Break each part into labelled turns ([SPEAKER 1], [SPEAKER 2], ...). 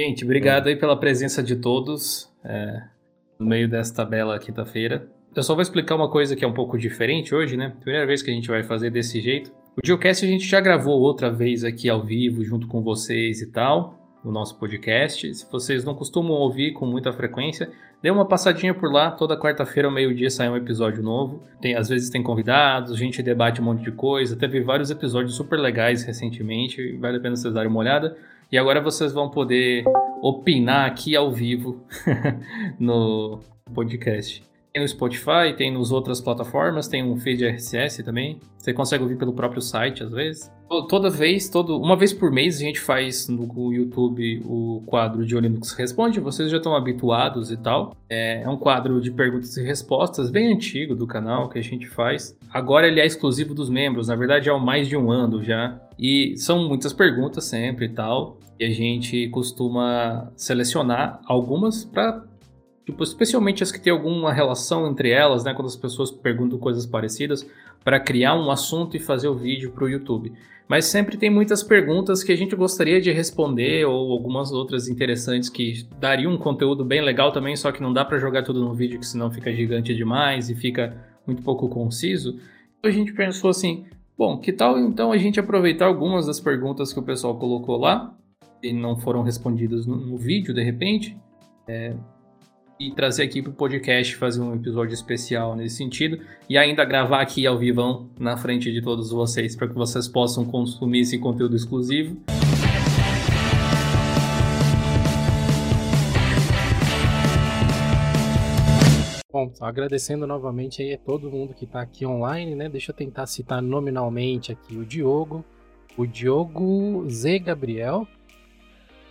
[SPEAKER 1] Gente, obrigado aí pela presença de todos é, no meio desta bela quinta-feira. Eu só vou explicar uma coisa que é um pouco diferente hoje, né? Primeira vez que a gente vai fazer desse jeito. O Geocast a gente já gravou outra vez aqui ao vivo, junto com vocês e tal, no nosso podcast. Se vocês não costumam ouvir com muita frequência, dê uma passadinha por lá. Toda quarta-feira, ao meio-dia, sai um episódio novo. Tem, às vezes tem convidados, a gente debate um monte de coisa. Teve vários episódios super legais recentemente, vale a pena vocês darem uma olhada. E agora vocês vão poder opinar aqui ao vivo no podcast. Tem no Spotify, tem nas outras plataformas, tem um feed RSS também. Você consegue ouvir pelo próprio site às vezes. Toda vez, todo, uma vez por mês a gente faz no YouTube o quadro de Linux Responde. Vocês já estão habituados e tal. É, é um quadro de perguntas e respostas bem antigo do canal que a gente faz. Agora ele é exclusivo dos membros. Na verdade é há mais de um ano já. E são muitas perguntas sempre e tal. E a gente costuma selecionar algumas para Tipo, especialmente as que têm alguma relação entre elas, né? Quando as pessoas perguntam coisas parecidas, para criar um assunto e fazer o vídeo para o YouTube. Mas sempre tem muitas perguntas que a gente gostaria de responder ou algumas outras interessantes que dariam um conteúdo bem legal também, só que não dá para jogar tudo no vídeo, que senão fica gigante demais e fica muito pouco conciso. Então a gente pensou assim, bom, que tal então a gente aproveitar algumas das perguntas que o pessoal colocou lá e não foram respondidas no, no vídeo de repente, é, e trazer aqui para o podcast, fazer um episódio especial nesse sentido e ainda gravar aqui ao vivão na frente de todos vocês para que vocês possam consumir esse conteúdo exclusivo.
[SPEAKER 2] Bom, agradecendo novamente aí a todo mundo que está aqui online, né? Deixa eu tentar citar nominalmente aqui o Diogo, o Diogo Z Gabriel,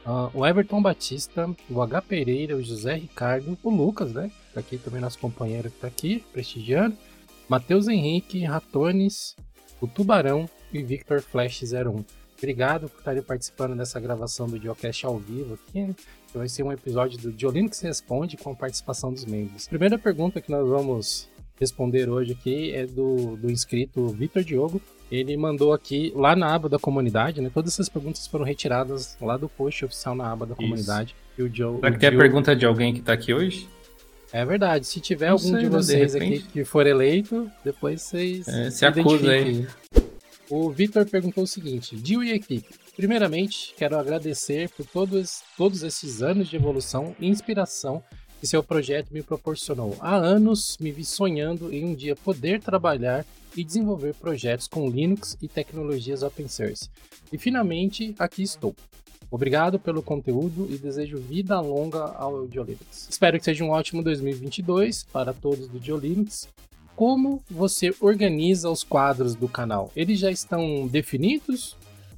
[SPEAKER 2] Uh, o Everton Batista, o H. Pereira, o José Ricardo, o Lucas, né? Tá aqui também nosso companheiro que tá aqui, prestigiando. Matheus Henrique, Ratones, o Tubarão e Victor Flash 01. Obrigado por estarem participando dessa gravação do Geocast ao vivo aqui. Né? Vai ser um episódio do Diolino que se responde com a participação dos membros. Primeira pergunta que nós vamos responder hoje aqui é do, do inscrito Victor Diogo ele mandou aqui lá na aba da comunidade, né? Todas essas perguntas foram retiradas lá do post oficial na aba da Isso. comunidade.
[SPEAKER 1] E o Joe. Será que tem a pergunta de alguém que tá aqui hoje?
[SPEAKER 2] É verdade. Se tiver Não algum sei, de vocês de aqui que for eleito, depois vocês.
[SPEAKER 1] É, se acusa aí.
[SPEAKER 2] O Victor perguntou o seguinte: Dio e equipe. Primeiramente, quero agradecer por todos, todos esses anos de evolução e inspiração que seu projeto me proporcionou. Há anos me vi sonhando em um dia poder trabalhar e desenvolver projetos com Linux e tecnologias open source. E finalmente, aqui estou. Obrigado pelo conteúdo e desejo vida longa ao Diolinux. Espero que seja um ótimo 2022 para todos do Diolinux. Como você organiza os quadros do canal? Eles já estão definidos?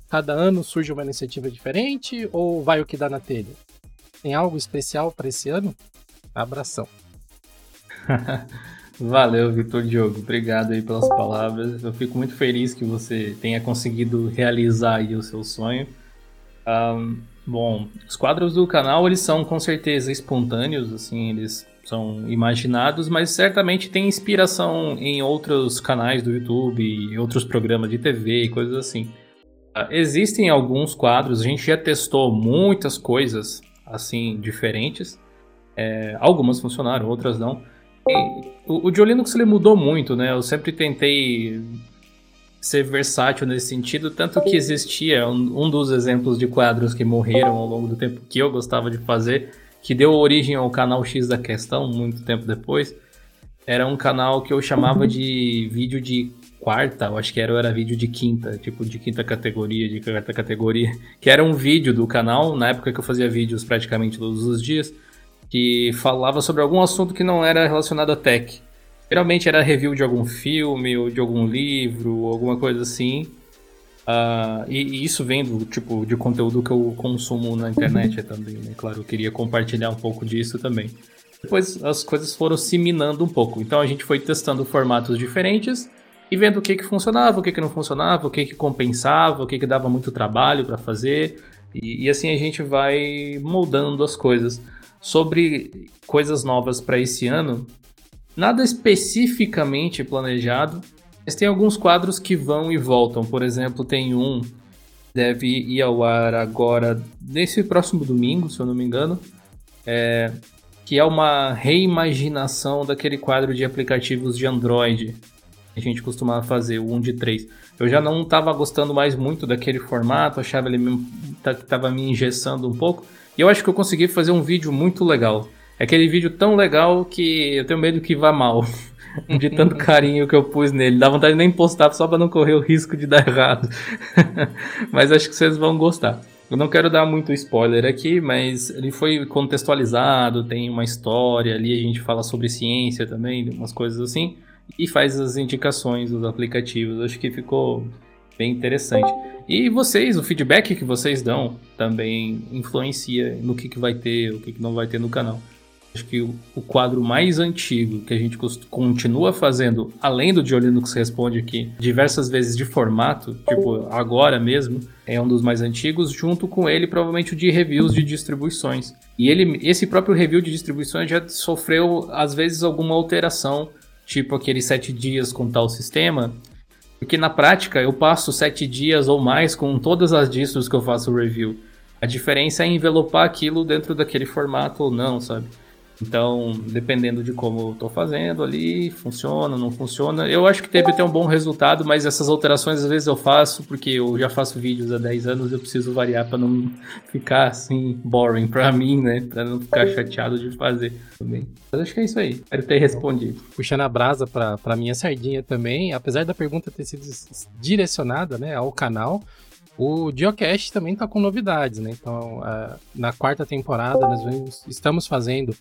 [SPEAKER 2] Cada ano surge uma iniciativa diferente ou vai o que dá na telha? Tem algo especial para esse ano? Abração.
[SPEAKER 1] Valeu, Vitor Diogo. Obrigado aí pelas palavras. Eu fico muito feliz que você tenha conseguido realizar aí o seu sonho. Um, bom, os quadros do canal, eles são com certeza espontâneos, assim, eles são imaginados, mas certamente tem inspiração em outros canais do YouTube, outros programas de TV e coisas assim. Uh, existem alguns quadros, a gente já testou muitas coisas, assim, diferentes. É, algumas funcionaram, outras não. O, o Linux ele mudou muito, né? Eu sempre tentei ser versátil nesse sentido, tanto que existia um, um, dos exemplos de quadros que morreram ao longo do tempo que eu gostava de fazer, que deu origem ao canal X da Questão, muito tempo depois. Era um canal que eu chamava de vídeo de quarta, eu acho que era, era vídeo de quinta, tipo de quinta categoria, de quarta categoria, que era um vídeo do canal, na época que eu fazia vídeos praticamente todos os dias, que falava sobre algum assunto que não era relacionado a tech. Geralmente era review de algum filme ou de algum livro, alguma coisa assim. Uh, e, e, isso vem do tipo de conteúdo que eu consumo na internet também, né? Claro, eu queria compartilhar um pouco disso também. Depois as coisas foram se minando um pouco. Então a gente foi testando formatos diferentes e vendo o que, que funcionava, o que, que não funcionava, o que, que compensava, o que, que dava muito trabalho para fazer. E, e assim a gente vai moldando as coisas sobre coisas novas para esse ano. Nada especificamente planejado, mas tem alguns quadros que vão e voltam. Por exemplo, tem um deve ir ao ar agora, nesse próximo domingo, se eu não me engano. É, que é uma reimaginação daquele quadro de aplicativos de Android que a gente costumava fazer, o 1 de 3. Eu já não estava gostando mais muito daquele formato, achava ele estava me engessando um pouco. E eu acho que eu consegui fazer um vídeo muito legal. É aquele vídeo tão legal que eu tenho medo que vá mal. de tanto carinho que eu pus nele. Dá vontade de nem postar só para não correr o risco de dar errado. Mas acho que vocês vão gostar. Eu não quero dar muito spoiler aqui, mas ele foi contextualizado, tem uma história ali, a gente fala sobre ciência também, umas coisas assim, e faz as indicações dos aplicativos. Acho que ficou bem interessante. E vocês, o feedback que vocês dão também influencia no que, que vai ter, o que, que não vai ter no canal. Acho que o, quadro mais antigo que a gente continua fazendo, além do de Linux Responde aqui, diversas vezes de formato, tipo agora mesmo, é um dos mais antigos, junto com ele provavelmente o de reviews de distribuições. E ele, esse próprio review de distribuições já sofreu às vezes alguma alteração, tipo aqueles sete dias com tal sistema, porque na prática eu passo sete dias ou mais com todas as distros que eu faço review. A diferença é envelopar aquilo dentro daquele formato ou não, sabe? Então, dependendo de como eu estou fazendo ali, funciona, não funciona. Eu acho que teve ter um bom resultado, mas essas alterações às vezes eu faço porque eu já faço vídeos há 10 anos, eu preciso variar para não ficar assim boring para mim, né? Para não ficar chateado de fazer também. Mas acho que é isso aí. Espero ter respondido.
[SPEAKER 2] Puxando a brasa para minha sardinha também, apesar da pergunta ter sido direcionada, né, ao canal, o Geocast também está com novidades, né? Então, na quarta temporada, nós estamos fazendo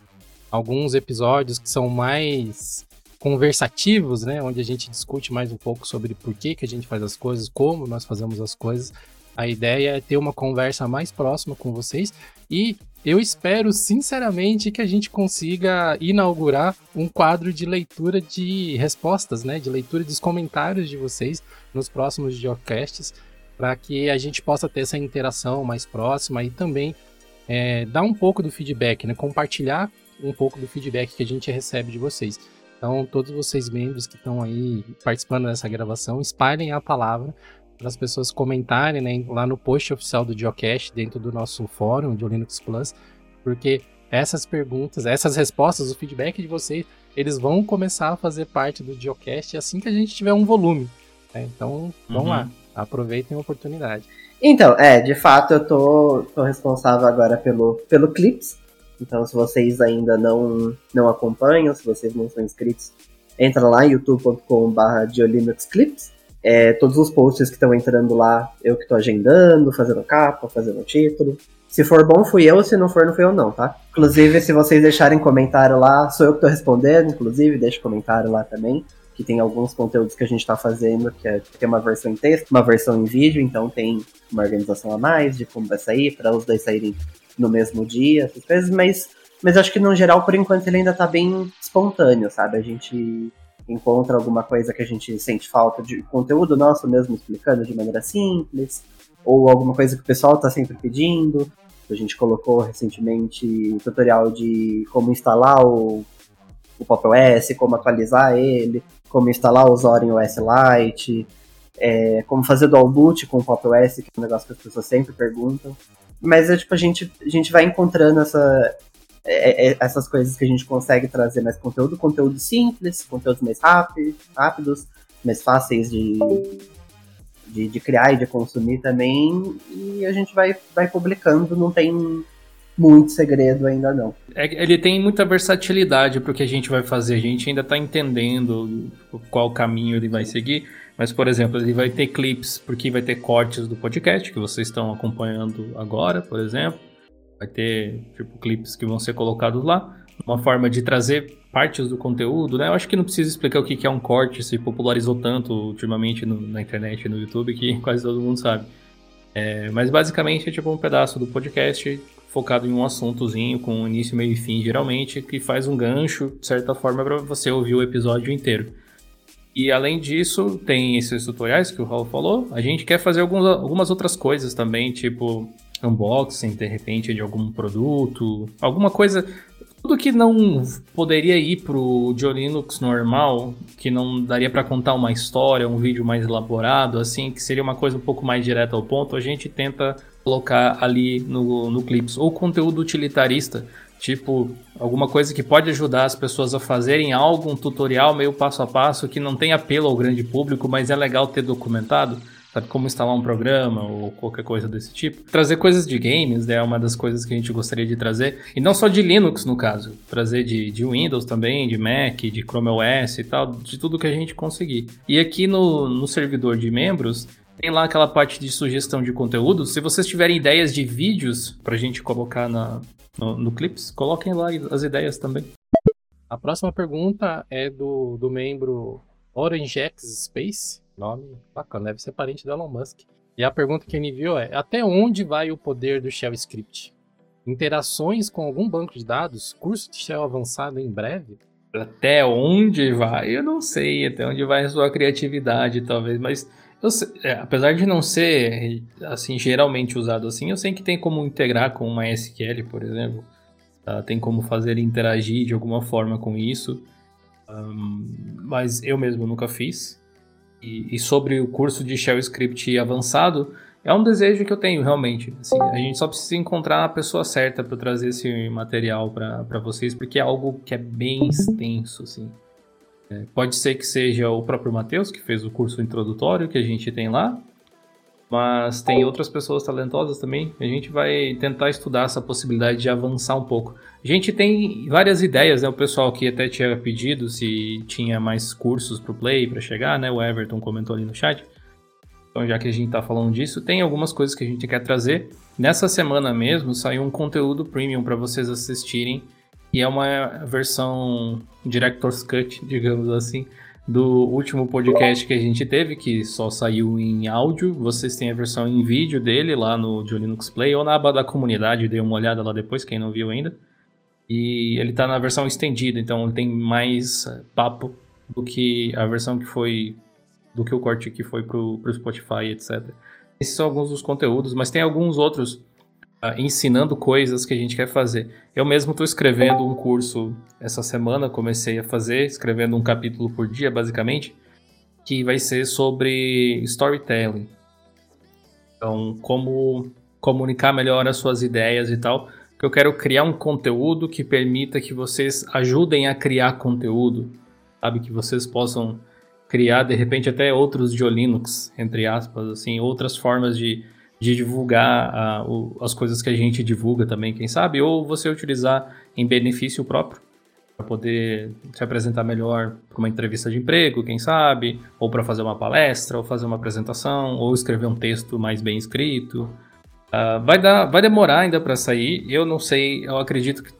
[SPEAKER 2] alguns episódios que são mais conversativos, né, onde a gente discute mais um pouco sobre por que, que a gente faz as coisas, como nós fazemos as coisas. A ideia é ter uma conversa mais próxima com vocês e eu espero sinceramente que a gente consiga inaugurar um quadro de leitura de respostas, né, de leitura dos comentários de vocês nos próximos geocasts, para que a gente possa ter essa interação mais próxima e também é, dar um pouco do feedback, né, compartilhar um pouco do feedback que a gente recebe de vocês. Então, todos vocês membros que estão aí participando dessa gravação, espalhem a palavra para as pessoas comentarem né, lá no post oficial do Geocache, dentro do nosso fórum de Linux Plus, porque essas perguntas, essas respostas, o feedback de vocês, eles vão começar a fazer parte do Geocache assim que a gente tiver um volume. Né? Então, vamos uhum. lá, aproveitem a oportunidade.
[SPEAKER 3] Então, é, de fato eu tô, tô responsável agora pelo, pelo Clips, então, se vocês ainda não, não acompanham, se vocês não são inscritos, entra lá youtube.com.br Clips. É, todos os posts que estão entrando lá, eu que estou agendando, fazendo capa, fazendo título. Se for bom, fui eu, se não for, não fui eu não, tá? Inclusive, se vocês deixarem comentário lá, sou eu que estou respondendo, inclusive, deixa comentário lá também, que tem alguns conteúdos que a gente está fazendo, que é, tem uma versão em texto, uma versão em vídeo, então tem uma organização a mais de como vai sair, para os dois saírem no mesmo dia, essas coisas, mas, mas acho que no geral, por enquanto, ele ainda tá bem espontâneo, sabe? A gente encontra alguma coisa que a gente sente falta de conteúdo nosso mesmo explicando de maneira simples, ou alguma coisa que o pessoal tá sempre pedindo. A gente colocou recentemente tutorial de como instalar o, o Pop OS, como atualizar ele, como instalar o Zorin OS Lite, é, como fazer dual boot com o Pop OS, que é um negócio que as pessoas sempre perguntam. Mas é tipo, a gente, a gente vai encontrando essa, é, é, essas coisas que a gente consegue trazer mais conteúdo, conteúdo simples, conteúdos mais rápido, rápidos, mais fáceis de, de, de, criar e de consumir também, e a gente vai, vai publicando, não tem muito segredo ainda não.
[SPEAKER 1] É, ele tem muita versatilidade para o que a gente vai fazer, a gente ainda está entendendo qual caminho ele vai seguir, mas, por exemplo, ele vai ter clips, porque vai ter cortes do podcast que vocês estão acompanhando agora, por exemplo. Vai ter, tipo, clipes que vão ser colocados lá. Uma forma de trazer partes do conteúdo, né? Eu acho que não precisa explicar o que é um corte, se popularizou tanto ultimamente no, na internet no YouTube que quase todo mundo sabe. É, mas basicamente é tipo um pedaço do podcast focado em um assuntozinho, com início, meio e fim, geralmente, que faz um gancho, de certa forma, para você ouvir o episódio inteiro. E além disso, tem esses tutoriais que o Raul falou. A gente quer fazer alguns, algumas outras coisas também, tipo unboxing, de repente, de algum produto, alguma coisa tudo que não poderia ir pro Linux normal, que não daria para contar uma história, um vídeo mais elaborado, assim, que seria uma coisa um pouco mais direta ao ponto, a gente tenta colocar ali no, no Clips. Ou conteúdo utilitarista, tipo alguma coisa que pode ajudar as pessoas a fazerem algo, um tutorial meio passo a passo, que não tem apelo ao grande público, mas é legal ter documentado sabe como instalar um programa ou qualquer coisa desse tipo. Trazer coisas de games né, é uma das coisas que a gente gostaria de trazer, e não só de Linux no caso, trazer de, de Windows também, de Mac, de Chrome OS e tal, de tudo que a gente conseguir. E aqui no, no servidor de membros, tem lá aquela parte de sugestão de conteúdo. Se vocês tiverem ideias de vídeos pra gente colocar na, no, no Clips, coloquem lá as ideias também.
[SPEAKER 2] A próxima pergunta é do, do membro OrangeX Space. Nome bacana, deve ser parente do Elon Musk. E a pergunta que ele enviou é: até onde vai o poder do Shell Script? Interações com algum banco de dados? Curso de Shell avançado em breve?
[SPEAKER 1] Até onde vai? Eu não sei. Até onde vai a sua criatividade, talvez. Mas sei, é, apesar de não ser assim geralmente usado assim, eu sei que tem como integrar com uma SQL, por exemplo. Tá? Tem como fazer interagir de alguma forma com isso. Um, mas eu mesmo nunca fiz. E, e, sobre o curso de Shell Script avançado, é um desejo que eu tenho realmente. Assim, a gente só precisa encontrar a pessoa certa para trazer esse material para vocês, porque é algo que é bem extenso. Assim. É, pode ser que seja o próprio Matheus, que fez o curso introdutório que a gente tem lá, mas tem outras pessoas talentosas também. A gente vai tentar estudar essa possibilidade de avançar um pouco. A gente tem várias ideias, né? O pessoal que até tinha pedido se tinha mais cursos para o Play para chegar, né? O Everton comentou ali no chat. Então, já que a gente está falando disso, tem algumas coisas que a gente quer trazer. Nessa semana mesmo saiu um conteúdo premium para vocês assistirem, e é uma versão Director's Cut, digamos assim, do último podcast que a gente teve, que só saiu em áudio. Vocês têm a versão em vídeo dele lá no Linux Play ou na aba da comunidade, dê uma olhada lá depois, quem não viu ainda. E ele tá na versão estendida, então tem mais papo do que a versão que foi. do que o corte que foi pro, pro Spotify, etc. Esses são alguns dos conteúdos, mas tem alguns outros ensinando coisas que a gente quer fazer. Eu mesmo estou escrevendo um curso essa semana, comecei a fazer, escrevendo um capítulo por dia, basicamente, que vai ser sobre storytelling. Então, como comunicar melhor as suas ideias e tal. Que eu quero criar um conteúdo que permita que vocês ajudem a criar conteúdo, sabe? Que vocês possam criar, de repente, até outros de Linux, entre aspas, assim, outras formas de de divulgar uh, o, as coisas que a gente divulga também, quem sabe, ou você utilizar em benefício próprio para poder se apresentar melhor para uma entrevista de emprego, quem sabe, ou para fazer uma palestra, ou fazer uma apresentação, ou escrever um texto mais bem escrito. Uh, vai, dar, vai demorar ainda para sair. Eu não sei, eu acredito que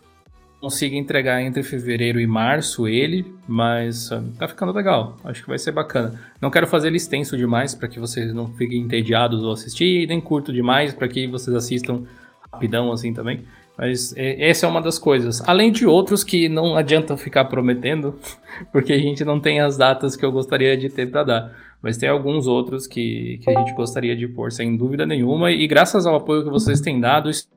[SPEAKER 1] consiga entregar entre fevereiro e março ele, mas uh, tá ficando legal. Acho que vai ser bacana. Não quero fazer ele extenso demais para que vocês não fiquem entediados ao assistir, nem curto demais para que vocês assistam rapidão assim também. Mas essa é uma das coisas. Além de outros que não adianta ficar prometendo, porque a gente não tem as datas que eu gostaria de ter para dar. Mas tem alguns outros que, que a gente gostaria de pôr, sem dúvida nenhuma. E graças ao apoio que vocês têm dado, isso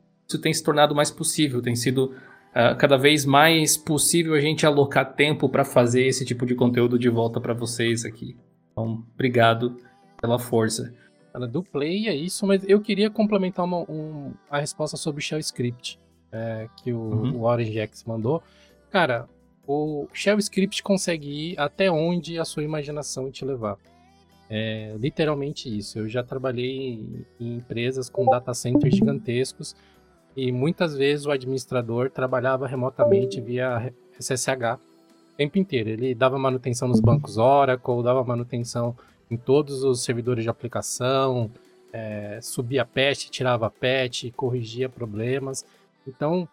[SPEAKER 1] tem se tornado mais possível. Tem sido uh, cada vez mais possível a gente alocar tempo para fazer esse tipo de conteúdo de volta para vocês aqui. Então, obrigado pela força.
[SPEAKER 2] Cara, do Play é isso, mas eu queria complementar uma, um, a resposta sobre o Shell Script é, que o, uhum. o OrangeX mandou. Cara, o Shell Script consegue ir até onde a sua imaginação te levar. É literalmente isso. Eu já trabalhei em empresas com data centers gigantescos e muitas vezes o administrador trabalhava remotamente via SSH o tempo inteiro. Ele dava manutenção nos bancos Oracle, dava manutenção em todos os servidores de aplicação, é, subia patch, tirava patch, corrigia problemas. Então,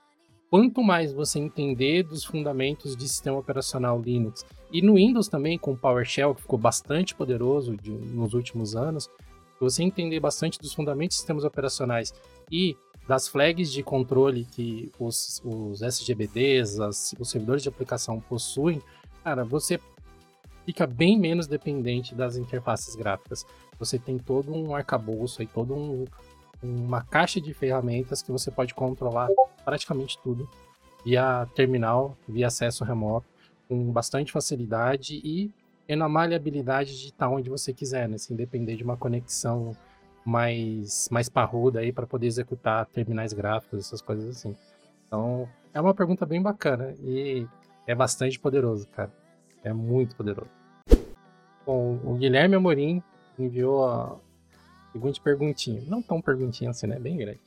[SPEAKER 2] quanto mais você entender dos fundamentos de sistema operacional Linux, e no Windows também com o PowerShell, que ficou bastante poderoso de, nos últimos anos, você entender bastante dos fundamentos de sistemas operacionais e das flags de controle que os, os SGBDs, as, os servidores de aplicação possuem, cara, você fica bem menos dependente das interfaces gráficas. Você tem todo um arcabouço e todo um, uma caixa de ferramentas que você pode controlar praticamente tudo via terminal, via acesso remoto, com bastante facilidade e tendo a maleabilidade de estar onde você quiser, né? Sem depender de uma conexão mais, mais parruda aí para poder executar terminais gráficos, essas coisas assim. Então, é uma pergunta bem bacana e é bastante poderoso, cara. É muito poderoso. Bom, o Guilherme Amorim enviou a seguinte perguntinha. Não tão perguntinha assim, né? Bem grande.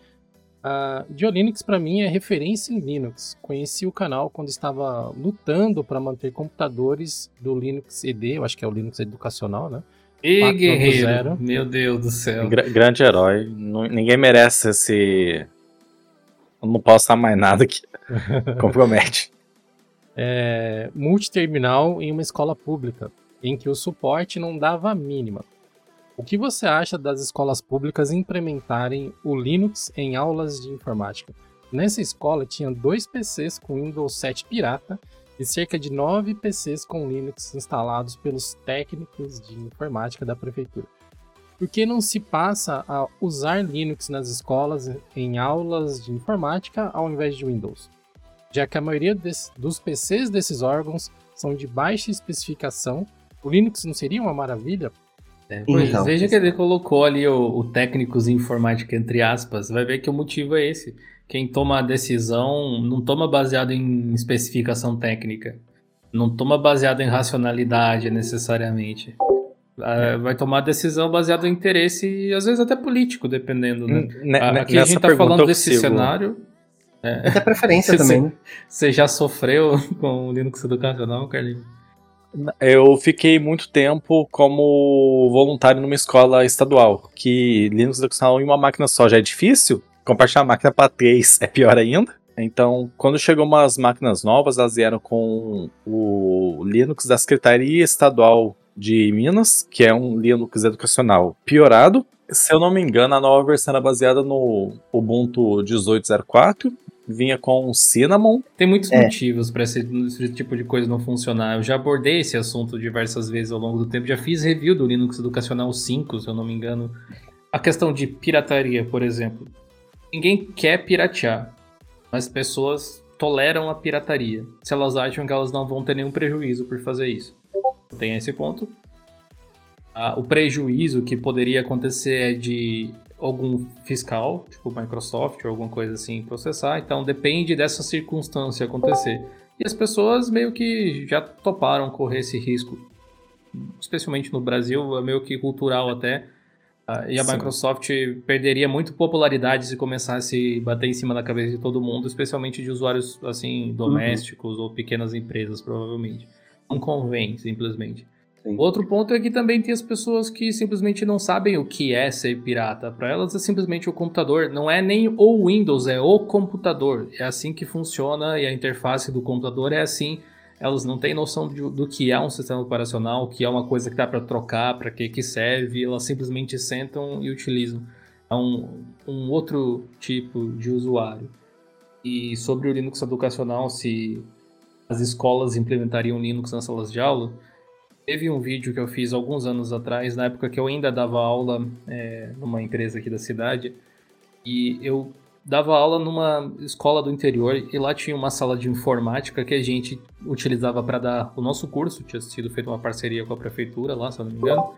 [SPEAKER 2] A Diolinux para mim é referência em Linux. Conheci o canal quando estava lutando para manter computadores do Linux ED, eu acho que é o Linux educacional, né?
[SPEAKER 1] E guerreiro, meu Deus do céu.
[SPEAKER 4] Gra grande herói. ninguém merece esse. Eu não posso falar mais nada que compromete.
[SPEAKER 2] É, multiterminal em uma escola pública, em que o suporte não dava a mínima. O que você acha das escolas públicas implementarem o Linux em aulas de informática? Nessa escola tinha dois PCs com Windows 7 pirata e cerca de nove PCs com Linux instalados pelos técnicos de informática da prefeitura. Por que não se passa a usar Linux nas escolas em aulas de informática ao invés de Windows? Já que a maioria desse, dos PCs desses órgãos são de baixa especificação, o Linux não seria uma maravilha?
[SPEAKER 1] É, então, veja que ele colocou ali o, o técnicos em informática entre aspas, vai ver que o motivo é esse quem toma a decisão não toma baseado em especificação técnica, não toma baseado em racionalidade necessariamente. É. Vai tomar decisão baseada em interesse e às vezes até político, dependendo, né? N Aqui a gente tá falando desse cenário.
[SPEAKER 3] É, até preferência também.
[SPEAKER 1] Você já sofreu com o Linux educacional, Carlinhos?
[SPEAKER 4] Eu fiquei muito tempo como voluntário numa escola estadual, que Linux educacional em uma máquina só já é difícil compartilhar a máquina para três é pior ainda. Então, quando chegou umas máquinas novas, elas vieram com o Linux da Secretaria Estadual de Minas, que é um Linux educacional piorado. Se eu não me engano, a nova versão era baseada no Ubuntu 18.04, vinha com Cinnamon.
[SPEAKER 1] Tem muitos é. motivos para esse, esse, tipo de coisa não funcionar. Eu já abordei esse assunto diversas vezes ao longo do tempo, já fiz review do Linux Educacional 5, se eu não me engano. A questão de pirataria, por exemplo ninguém quer piratear, mas pessoas toleram a pirataria, se elas acham que elas não vão ter nenhum prejuízo por fazer isso. Tem esse ponto. Ah, o prejuízo que poderia acontecer é de algum fiscal, tipo Microsoft ou alguma coisa assim, processar. Então depende dessa circunstância acontecer. E as pessoas meio que já toparam correr esse risco, especialmente no Brasil, é meio que cultural até. Uh, e a Sim. Microsoft perderia muito popularidade se começasse a bater em cima da cabeça de todo mundo, especialmente de usuários assim domésticos uhum. ou pequenas empresas, provavelmente. Não convém, simplesmente. Sim. Outro ponto é que também tem as pessoas que simplesmente não sabem o que é ser pirata. Para elas é simplesmente o computador. Não é nem o Windows, é o computador. É assim que funciona e a interface do computador é assim elas não têm noção de, do que é um sistema operacional, que é uma coisa que dá para trocar, para que, que serve, elas simplesmente sentam e utilizam. É um, um outro tipo de usuário. E sobre o Linux educacional, se as escolas implementariam Linux nas salas de aula, teve um vídeo que eu fiz alguns anos atrás, na época que eu ainda dava aula é, numa empresa aqui da cidade, e eu dava aula numa escola do interior e lá tinha uma sala de informática que a gente utilizava para dar o nosso curso, tinha sido feita uma parceria com a prefeitura lá, se eu não me engano.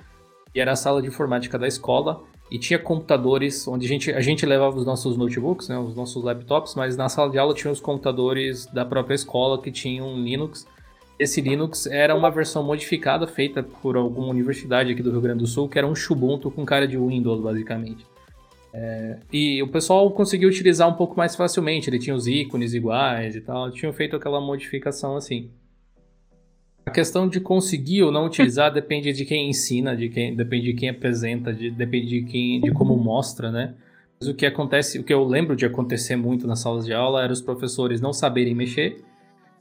[SPEAKER 1] E era a sala de informática da escola e tinha computadores onde a gente, a gente levava os nossos notebooks, né, os nossos laptops, mas na sala de aula tinha os computadores da própria escola que tinham Linux. Esse Linux era uma versão modificada feita por alguma universidade aqui do Rio Grande do Sul, que era um Ubuntu com cara de Windows, basicamente. É, e o pessoal conseguiu utilizar um pouco mais facilmente, ele tinha os ícones iguais e tal, tinham feito aquela modificação assim. A questão de conseguir ou não utilizar depende de quem ensina, de quem, depende de quem apresenta, de, depende de quem, de como mostra, né? Mas o que acontece, o que eu lembro de acontecer muito nas salas de aula era os professores não saberem mexer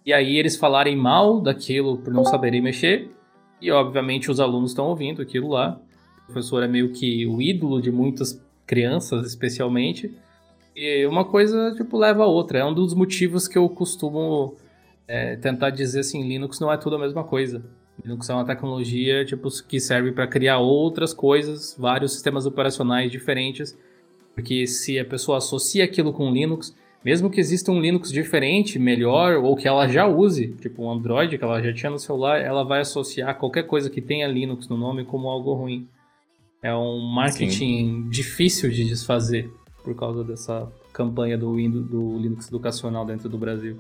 [SPEAKER 1] e aí eles falarem mal daquilo por não saberem mexer e obviamente os alunos estão ouvindo aquilo lá. O professor é meio que o ídolo de muitas crianças especialmente. E uma coisa, tipo, leva a outra. É um dos motivos que eu costumo é, tentar dizer assim, Linux não é tudo a mesma coisa. Linux é uma tecnologia, tipo, que serve para criar outras coisas, vários sistemas operacionais diferentes. Porque se a pessoa associa aquilo com Linux, mesmo que exista um Linux diferente, melhor, ou que ela já use, tipo um Android que ela já tinha no celular, ela vai associar qualquer coisa que tenha Linux no nome como algo ruim. É um marketing Sim. difícil de desfazer por causa dessa campanha do, Windows, do Linux educacional dentro do Brasil.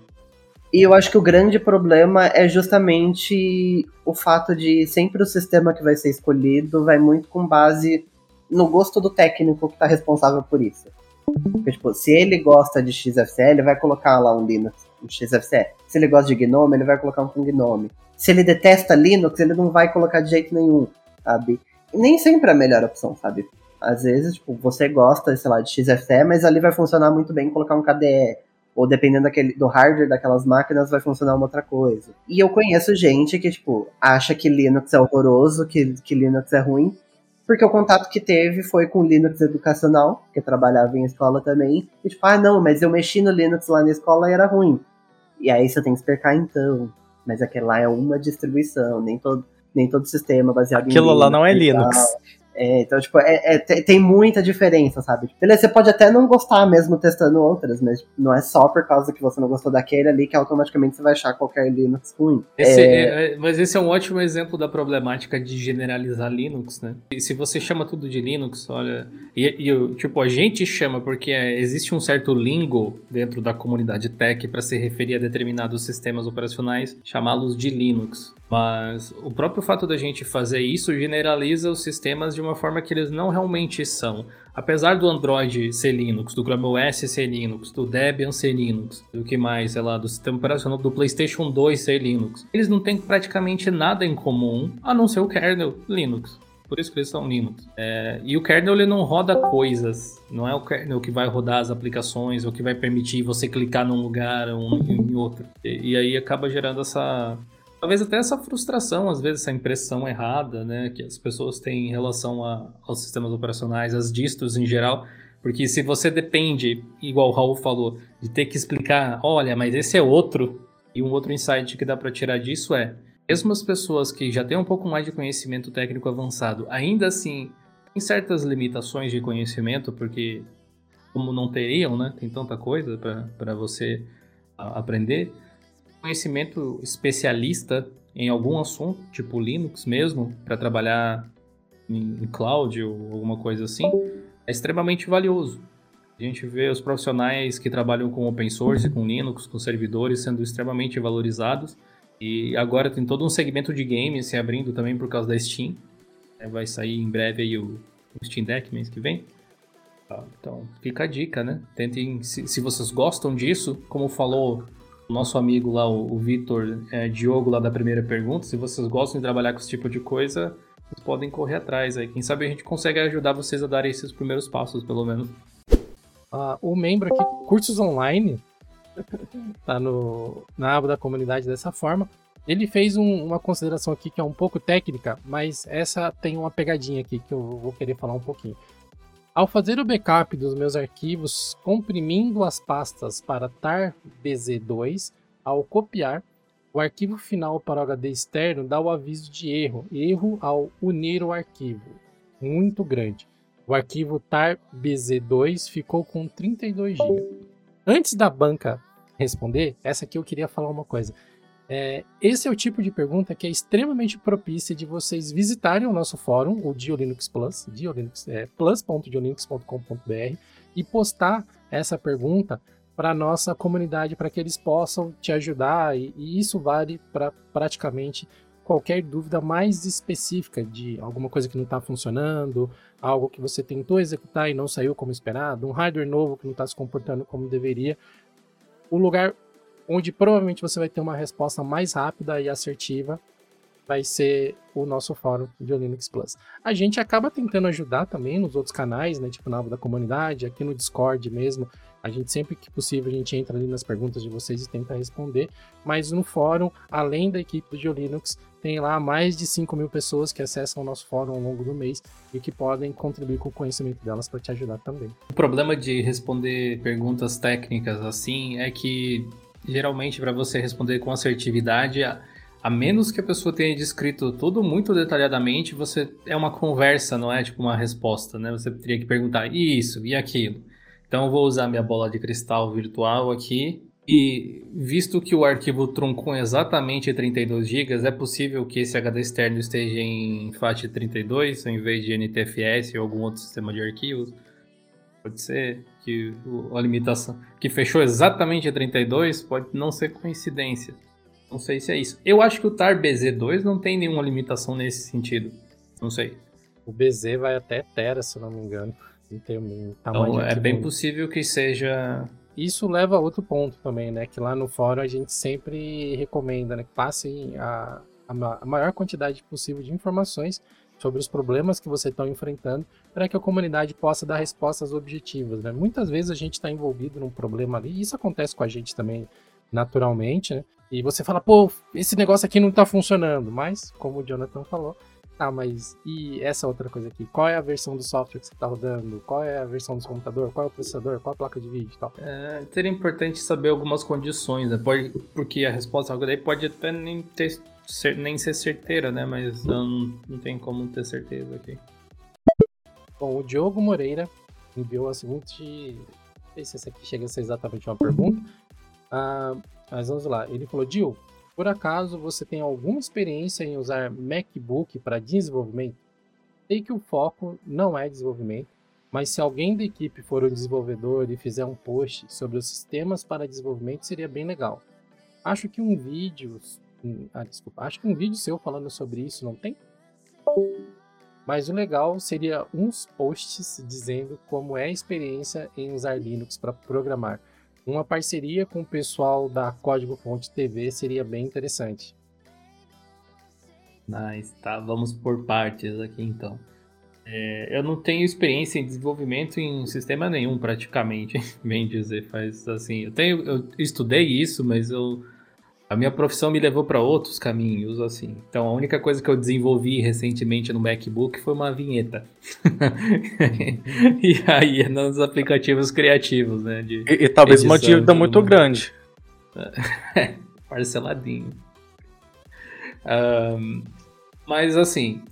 [SPEAKER 3] E eu acho que o grande problema é justamente o fato de sempre o sistema que vai ser escolhido vai muito com base no gosto do técnico que está responsável por isso. Porque, tipo, se ele gosta de XFCE, ele vai colocar lá um Linux, um XFCE. Se ele gosta de GNOME, ele vai colocar um com GNOME. Se ele detesta Linux, ele não vai colocar de jeito nenhum, sabe? Nem sempre é a melhor opção, sabe? Às vezes, tipo, você gosta, sei lá, de XFCE, mas ali vai funcionar muito bem colocar um KDE. Ou dependendo daquele, do hardware daquelas máquinas, vai funcionar uma outra coisa. E eu conheço gente que, tipo, acha que Linux é horroroso, que, que Linux é ruim, porque o contato que teve foi com Linux educacional, que trabalhava em escola também. E tipo, ah, não, mas eu mexi no Linux lá na escola e era ruim. E aí você tem que explicar então. Mas aquele lá é uma distribuição, nem todo, nem todo sistema baseado
[SPEAKER 4] Aquilo em Linux. Aquilo lá não é Linux.
[SPEAKER 3] É, então, tipo, é, é, tem muita diferença, sabe? Beleza, você pode até não gostar mesmo testando outras, mas tipo, não é só por causa que você não gostou daquele ali que automaticamente você vai achar qualquer Linux ruim.
[SPEAKER 1] Esse é... é, é mas esse é um ótimo exemplo da problemática de generalizar Linux, né? E se você chama tudo de Linux, olha. E, e tipo, a gente chama porque é, existe um certo lingo dentro da comunidade tech para se referir a determinados sistemas operacionais, chamá-los de Linux. Mas o próprio fato da gente fazer isso generaliza os sistemas de uma forma que eles não realmente são. Apesar do Android ser Linux, do Chrome OS ser Linux, do Debian ser Linux, do que mais, sei lá, do sistema operacional do PlayStation 2 ser Linux, eles não têm praticamente nada em comum a não ser o kernel Linux. Por isso que eles são Linux. É, e o kernel ele não roda coisas. Não é o kernel que vai rodar as aplicações ou que vai permitir você clicar num lugar ou em outro. E, e aí acaba gerando essa talvez até essa frustração, às vezes essa impressão errada, né, que as pessoas têm em relação a, aos sistemas operacionais, às distros em geral, porque se você depende, igual o Raul falou, de ter que explicar, olha, mas esse é outro, e um outro insight que dá para tirar disso é, mesmo as pessoas que já têm um pouco mais de conhecimento técnico avançado, ainda assim tem certas limitações de conhecimento, porque como não teriam, né, tem tanta coisa para você aprender, conhecimento especialista em algum assunto, tipo Linux mesmo, para trabalhar em cloud ou alguma coisa assim, é extremamente valioso. A gente vê os profissionais que trabalham com open source, com Linux, com servidores sendo extremamente valorizados. E agora tem todo um segmento de games se abrindo também por causa da Steam. É, vai sair em breve aí o, Steam Deck mês que vem. Ah, então fica a dica, né? Tentem, se, se vocês gostam disso, como falou nosso amigo lá, o, o Vitor é, Diogo, lá da primeira pergunta, se vocês gostam de trabalhar com esse tipo de coisa, vocês podem correr atrás aí. Quem sabe a gente consegue ajudar vocês a darem esses primeiros passos, pelo menos.
[SPEAKER 2] Uh, o membro aqui, cursos online, tá no, na aba da comunidade dessa forma. Ele fez um, uma consideração aqui que é um pouco técnica, mas essa tem uma pegadinha aqui que eu vou querer falar um pouquinho. Ao fazer o backup dos meus arquivos comprimindo as pastas para tarbz2, ao copiar, o arquivo final para o HD externo dá o aviso de erro, erro ao unir o arquivo, muito grande. O arquivo tarbz2 ficou com 32 GB. Antes da banca responder, essa aqui eu queria falar uma coisa. É, esse é o tipo de pergunta que é extremamente propícia de vocês visitarem o nosso fórum, o Diolinux Plus, Diolinux, é, plus.diolinux.com.br e postar essa pergunta para a nossa comunidade, para que eles possam te ajudar, e, e isso vale para praticamente qualquer dúvida mais específica de alguma coisa que não está funcionando, algo que você tentou executar e não saiu como esperado, um hardware novo que não está se comportando como deveria. O lugar onde provavelmente você vai ter uma resposta mais rápida e assertiva, vai ser o nosso fórum de Linux Plus. A gente acaba tentando ajudar também nos outros canais, né, tipo na aba da comunidade, aqui no Discord mesmo. A gente sempre que possível a gente entra ali nas perguntas de vocês e tenta responder. Mas no fórum, além da equipe do GeoLinux, tem lá mais de 5 mil pessoas que acessam o nosso fórum ao longo do mês e que podem contribuir com o conhecimento delas para te ajudar também.
[SPEAKER 1] O problema de responder perguntas técnicas assim é que geralmente para você responder com assertividade, a, a, menos que a pessoa tenha descrito tudo muito detalhadamente, você é uma conversa, não é tipo uma resposta, né? Você teria que perguntar isso e aquilo. Então eu vou usar minha bola de cristal virtual aqui. E visto que o arquivo truncou exatamente 32 GB, é possível que esse HD externo esteja em FAT32 em vez de NTFS ou algum outro sistema de arquivos? Pode ser que a limitação que fechou exatamente a 32 pode não ser coincidência. Não sei se é isso. Eu acho que o TAR BZ2 não tem nenhuma limitação nesse sentido. Não sei.
[SPEAKER 2] O BZ vai até Tera, se não me engano. Tem um
[SPEAKER 1] então, é bem possível que seja.
[SPEAKER 2] Isso leva a outro ponto também, né? Que lá no fórum a gente sempre recomenda, né? Que passem a, a maior quantidade possível de informações sobre os problemas que você está enfrentando para que a comunidade possa dar respostas objetivas. Né? Muitas vezes a gente está envolvido num problema ali, e isso acontece com a gente também naturalmente, né? E você fala, pô, esse negócio aqui não está funcionando, mas, como o Jonathan falou, ah, mas e essa outra coisa aqui? Qual é a versão do software que você está rodando? Qual é a versão do computador? Qual é o processador? Qual é a placa de vídeo tal?
[SPEAKER 1] É, seria importante saber algumas condições, né? Pode, porque a resposta daí pode até nem, ter, ser, nem ser certeira, né? Mas não, não tem como ter certeza aqui.
[SPEAKER 2] Bom, o Diogo Moreira enviou a seguinte. Não sei se essa aqui chega a ser exatamente uma pergunta. Ah, mas vamos lá. Ele falou: Diogo, por acaso você tem alguma experiência em usar MacBook para desenvolvimento? Sei que o foco não é desenvolvimento, mas se alguém da equipe for um desenvolvedor e fizer um post sobre os sistemas para desenvolvimento, seria bem legal. Acho que um vídeo. Ah, desculpa. Acho que um vídeo seu falando sobre isso não tem? Mas o legal seria uns posts dizendo como é a experiência em usar Linux para programar. Uma parceria com o pessoal da Código Fonte TV seria bem interessante.
[SPEAKER 1] Nice, tá. Vamos por partes aqui então. É, eu não tenho experiência em desenvolvimento em sistema nenhum, praticamente, bem dizer. Faz assim. Eu, tenho, eu estudei isso, mas eu a minha profissão me levou para outros caminhos, assim. Então, a única coisa que eu desenvolvi recentemente no MacBook foi uma vinheta. e aí, é nos aplicativos criativos, né?
[SPEAKER 4] e, e talvez uma dívida muito grande.
[SPEAKER 1] Parceladinho. Um, mas, assim,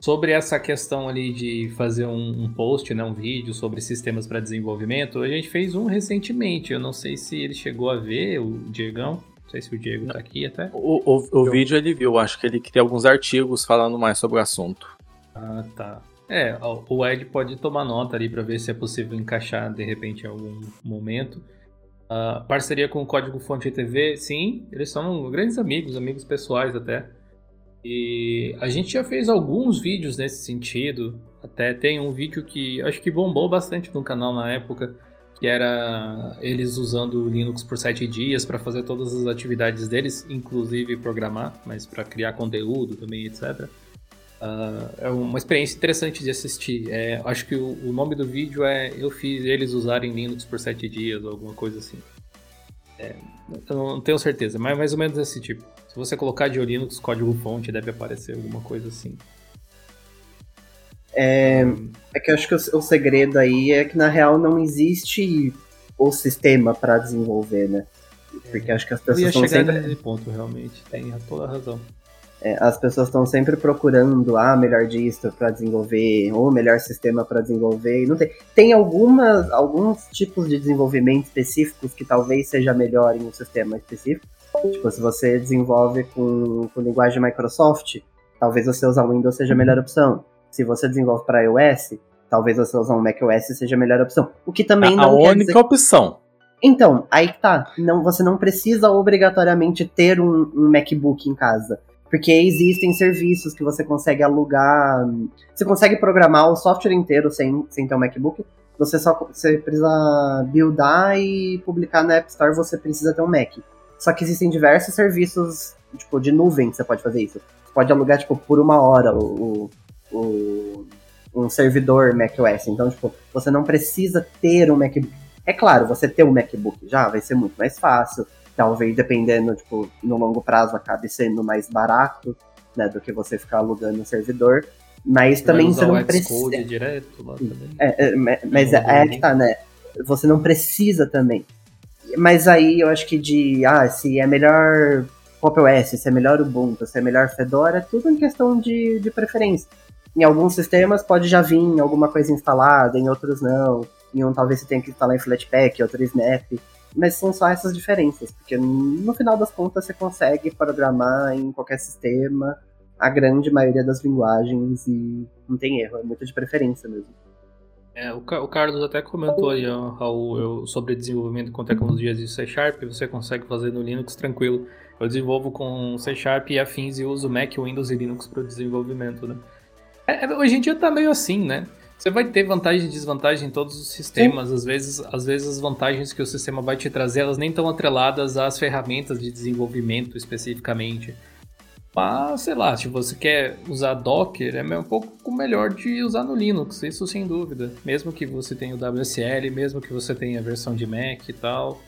[SPEAKER 1] sobre essa questão ali de fazer um, um post, né, um vídeo sobre sistemas para desenvolvimento, a gente fez um recentemente. Eu não sei se ele chegou a ver, o Diegão. Não sei se o Diego tá aqui até.
[SPEAKER 4] O, o, o vídeo ele viu, acho que ele cria alguns artigos falando mais sobre o assunto.
[SPEAKER 1] Ah, tá. É, o Ed pode tomar nota ali para ver se é possível encaixar de repente em algum momento. Uh, parceria com o Código Fonte TV, sim, eles são grandes amigos, amigos pessoais até. E a gente já fez alguns vídeos nesse sentido. Até tem um vídeo que acho que bombou bastante no canal na época, que era eles usando o Linux por sete dias para fazer todas as atividades deles, inclusive programar, mas para criar conteúdo também, etc. Uh, ah, é uma experiência interessante de assistir. É, acho que o, o, nome do vídeo é Eu fiz eles usarem Linux por sete dias, ou alguma coisa assim. É, eu não tenho certeza, mas é mais ou menos desse tipo. Se você colocar de Linux código fonte, deve aparecer alguma coisa assim.
[SPEAKER 3] É, é que eu acho que o, o, segredo aí é que na real não existe o sistema para desenvolver, né? Porque acho que as pessoas estão sempre
[SPEAKER 1] nesse ponto realmente, tem toda a razão.
[SPEAKER 3] É, as pessoas estão sempre procurando ah, melhor disto para desenvolver, ou melhor sistema para desenvolver. Não tem, tem algumas, alguns tipos de desenvolvimento específicos que talvez seja melhor em um sistema específico. Tipo, se você desenvolve com, com linguagem Microsoft, talvez você usar Windows seja a melhor opção se você desenvolve para iOS, talvez você usar um macOS seja a melhor opção. O que também a, não
[SPEAKER 4] a única dizer... opção.
[SPEAKER 3] Então, aí que tá. Não, você não precisa obrigatoriamente ter um, um MacBook em casa. Porque existem serviços que você consegue alugar. Você consegue programar o software inteiro sem, sem ter um MacBook. Você só você precisa buildar e publicar na App Store, você precisa ter um Mac. Só que existem diversos serviços, tipo, de nuvem que você pode fazer isso. Você pode alugar, tipo, por uma hora o, o, um servidor macOS. Então, tipo, você não precisa ter um MacBook. É claro, você ter um MacBook já vai ser muito mais fácil. Talvez, dependendo, tipo, no longo prazo acabe sendo mais barato, né, do que você ficar alugando um servidor. Mas também você não precisa.
[SPEAKER 1] direto lá também.
[SPEAKER 3] É, é, mas é, é que tá, né? Você não precisa também. Mas aí eu acho que de, ah, se é melhor Pop OS, se é melhor Ubuntu, se é melhor Fedora, é tudo em questão de, de preferência. Em alguns sistemas pode já vir alguma coisa instalada, em outros não. em um talvez você tenha que instalar em Flatpak, outro Snap, mas são só essas diferenças, porque no final das contas você consegue programar em qualquer sistema, a grande maioria das linguagens e não tem erro, é muito de preferência mesmo.
[SPEAKER 1] É, o, o Carlos até comentou aí, ó, Raul, eu, sobre desenvolvimento com tecnologias de C Sharp, você consegue fazer no Linux tranquilo. Eu desenvolvo com C Sharp e afins e uso Mac, Windows e Linux para o desenvolvimento, né? É, é, hoje em dia tá meio assim, né? Você vai ter vantagem e desvantagem em todos os sistemas. Às vezes, às vezes as vantagens que o sistema vai te trazer, elas nem estão atreladas às ferramentas de desenvolvimento especificamente. Mas, sei lá, se você quer usar Docker, é um pouco melhor de usar no Linux, isso sem dúvida. Mesmo que você tenha o WSL, mesmo que você tenha a versão de Mac e tal.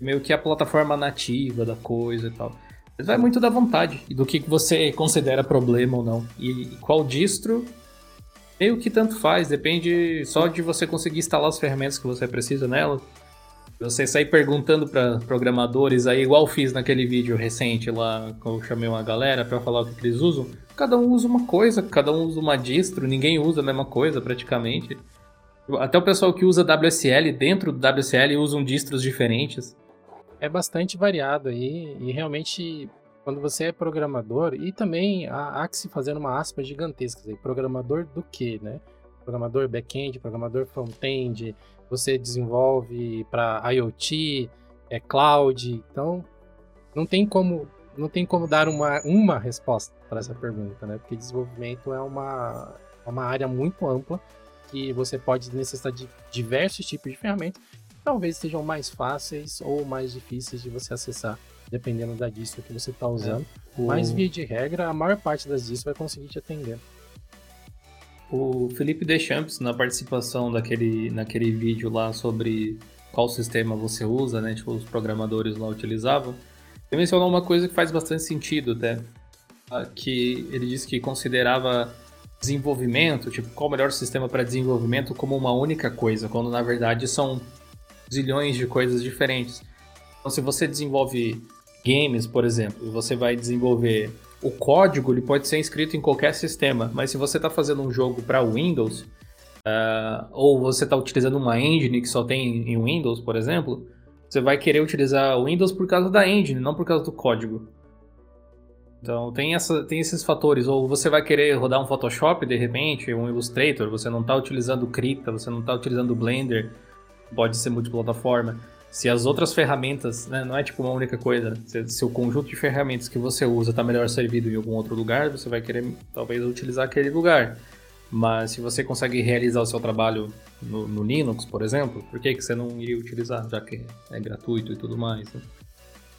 [SPEAKER 1] Meio que a plataforma nativa da coisa e tal. Vai muito da vontade e do que você considera problema ou não. E qual distro, meio que tanto faz, depende só de você conseguir instalar as ferramentas que você precisa nela. Você sair perguntando para programadores aí, igual fiz naquele vídeo recente lá, que eu chamei uma galera para falar o que eles usam. Cada um usa uma coisa, cada um usa uma distro, ninguém usa a mesma coisa praticamente. Até o pessoal que usa WSL dentro do WSL usam distros diferentes.
[SPEAKER 2] É bastante variado aí e realmente quando você é programador e também há, que se fazer uma aspa gigantesca, aí, programador do que, né? Programador back-end, programador front-end, você desenvolve para IoT, é cloud, então não tem como não tem como dar uma, uma resposta para essa pergunta, né? Porque desenvolvimento é uma, é uma área muito ampla que você pode necessitar de diversos tipos de ferramentas, talvez sejam mais fáceis ou mais difíceis de você acessar, dependendo da distro que você está usando. É, o... Mas via de regra, a maior parte das distros vai conseguir te atender.
[SPEAKER 1] O Felipe Deschamps, na participação daquele, naquele vídeo lá sobre qual sistema você usa, né? Tipo, os programadores lá utilizavam, ele mencionou uma coisa que faz bastante sentido até. Que ele disse que considerava desenvolvimento, tipo, qual o melhor sistema para desenvolvimento como uma única coisa, quando na verdade são zilhões de coisas diferentes. Então, se você desenvolve games, por exemplo, e você vai desenvolver o código ele pode ser inscrito em qualquer sistema, mas se você está fazendo um jogo para Windows, uh, ou você está utilizando uma engine que só tem em Windows, por exemplo, você vai querer utilizar o Windows por causa da engine, não por causa do código. Então tem, essa, tem esses fatores. Ou você vai querer rodar um Photoshop de repente, um Illustrator, você não está utilizando Krita, você não está utilizando Blender, pode ser multiplataforma se as outras ferramentas, né, não é tipo uma única coisa, né? se, se, o conjunto de ferramentas que você usa está melhor servido em algum outro lugar, você vai querer talvez utilizar aquele lugar. Mas se você consegue realizar o seu trabalho no, no Linux, por exemplo, por que, que você não iria utilizar, já que é gratuito e tudo mais? Né?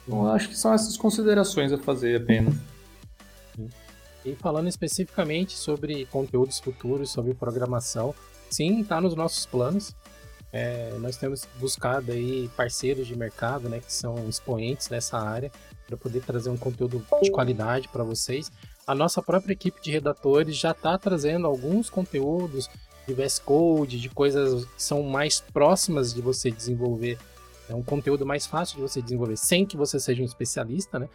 [SPEAKER 1] Então, acho que são essas considerações a fazer apenas.
[SPEAKER 2] E falando especificamente sobre conteúdos futuros, sobre programação, sim, está nos nossos planos. É, nós temos buscado aí parceiros de mercado, né, que são expoentes nessa área, para poder trazer um conteúdo de qualidade para vocês. A nossa própria equipe de redatores já está trazendo alguns conteúdos de VS Code, de coisas que são mais próximas de você desenvolver. É um conteúdo mais fácil de você desenvolver, sem que você seja um especialista, né?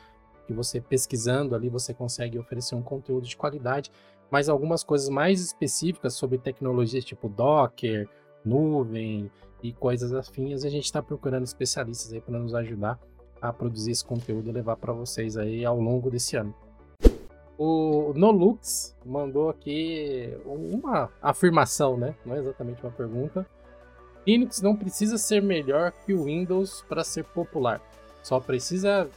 [SPEAKER 2] Que você pesquisando ali você consegue oferecer um conteúdo de qualidade, mas algumas coisas mais específicas sobre tecnologias tipo Docker, nuvem e coisas afins, a gente está procurando especialistas aí para nos ajudar a produzir esse conteúdo e levar para vocês aí ao longo desse ano. O Nolux mandou aqui uma afirmação, né? Não é exatamente uma pergunta. Linux não precisa ser melhor que o Windows para ser popular. Só precisa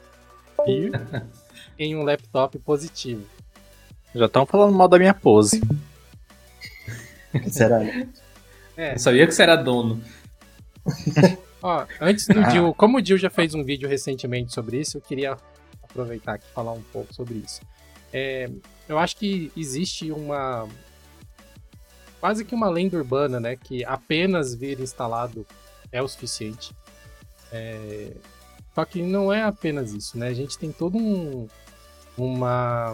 [SPEAKER 2] ir em um laptop positivo.
[SPEAKER 4] Já estão falando mal da minha pose.
[SPEAKER 3] Será?
[SPEAKER 1] É. Eu sabia que você era dono.
[SPEAKER 2] Ó, antes do ah. como o Dil já fez um vídeo recentemente sobre isso, eu queria aproveitar aqui e falar um pouco sobre isso. É, eu acho que existe uma. quase que uma lenda urbana, né? Que apenas vir instalado é o suficiente. É, só que não é apenas isso, né? A gente tem todo um, uma,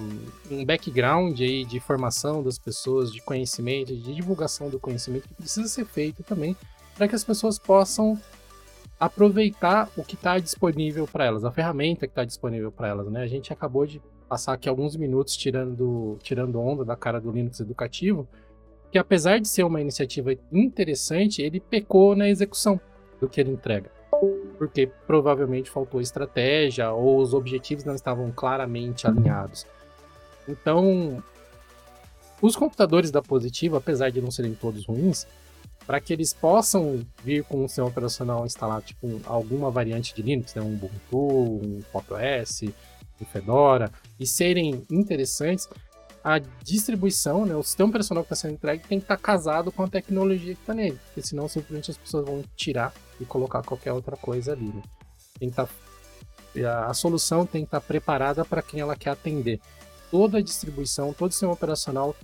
[SPEAKER 2] um background aí de formação das pessoas, de conhecimento, de divulgação do conhecimento que precisa ser feito também para que as pessoas possam aproveitar o que está disponível para elas, a ferramenta que está disponível para elas. Né? A gente acabou de passar aqui alguns minutos tirando, tirando onda da cara do Linux educativo, que apesar de ser uma iniciativa interessante, ele pecou na execução do que ele entrega. Porque provavelmente faltou estratégia ou os objetivos não estavam claramente alinhados. Então, os computadores da Positivo, apesar de não serem todos ruins, para que eles possam vir com o seu operacional instalado, tipo, alguma variante de Linux, né, um Ubuntu, um Pop OS, um Fedora, e serem interessantes, a distribuição, né, o sistema operacional que está sendo entregue tem que estar tá casado com a tecnologia que está nele, porque senão simplesmente as pessoas vão tirar e colocar qualquer outra coisa ali. Né? Tem que tá, a, solução tem que estar tá preparada para quem ela quer atender. Toda a distribuição, todo o sistema operacional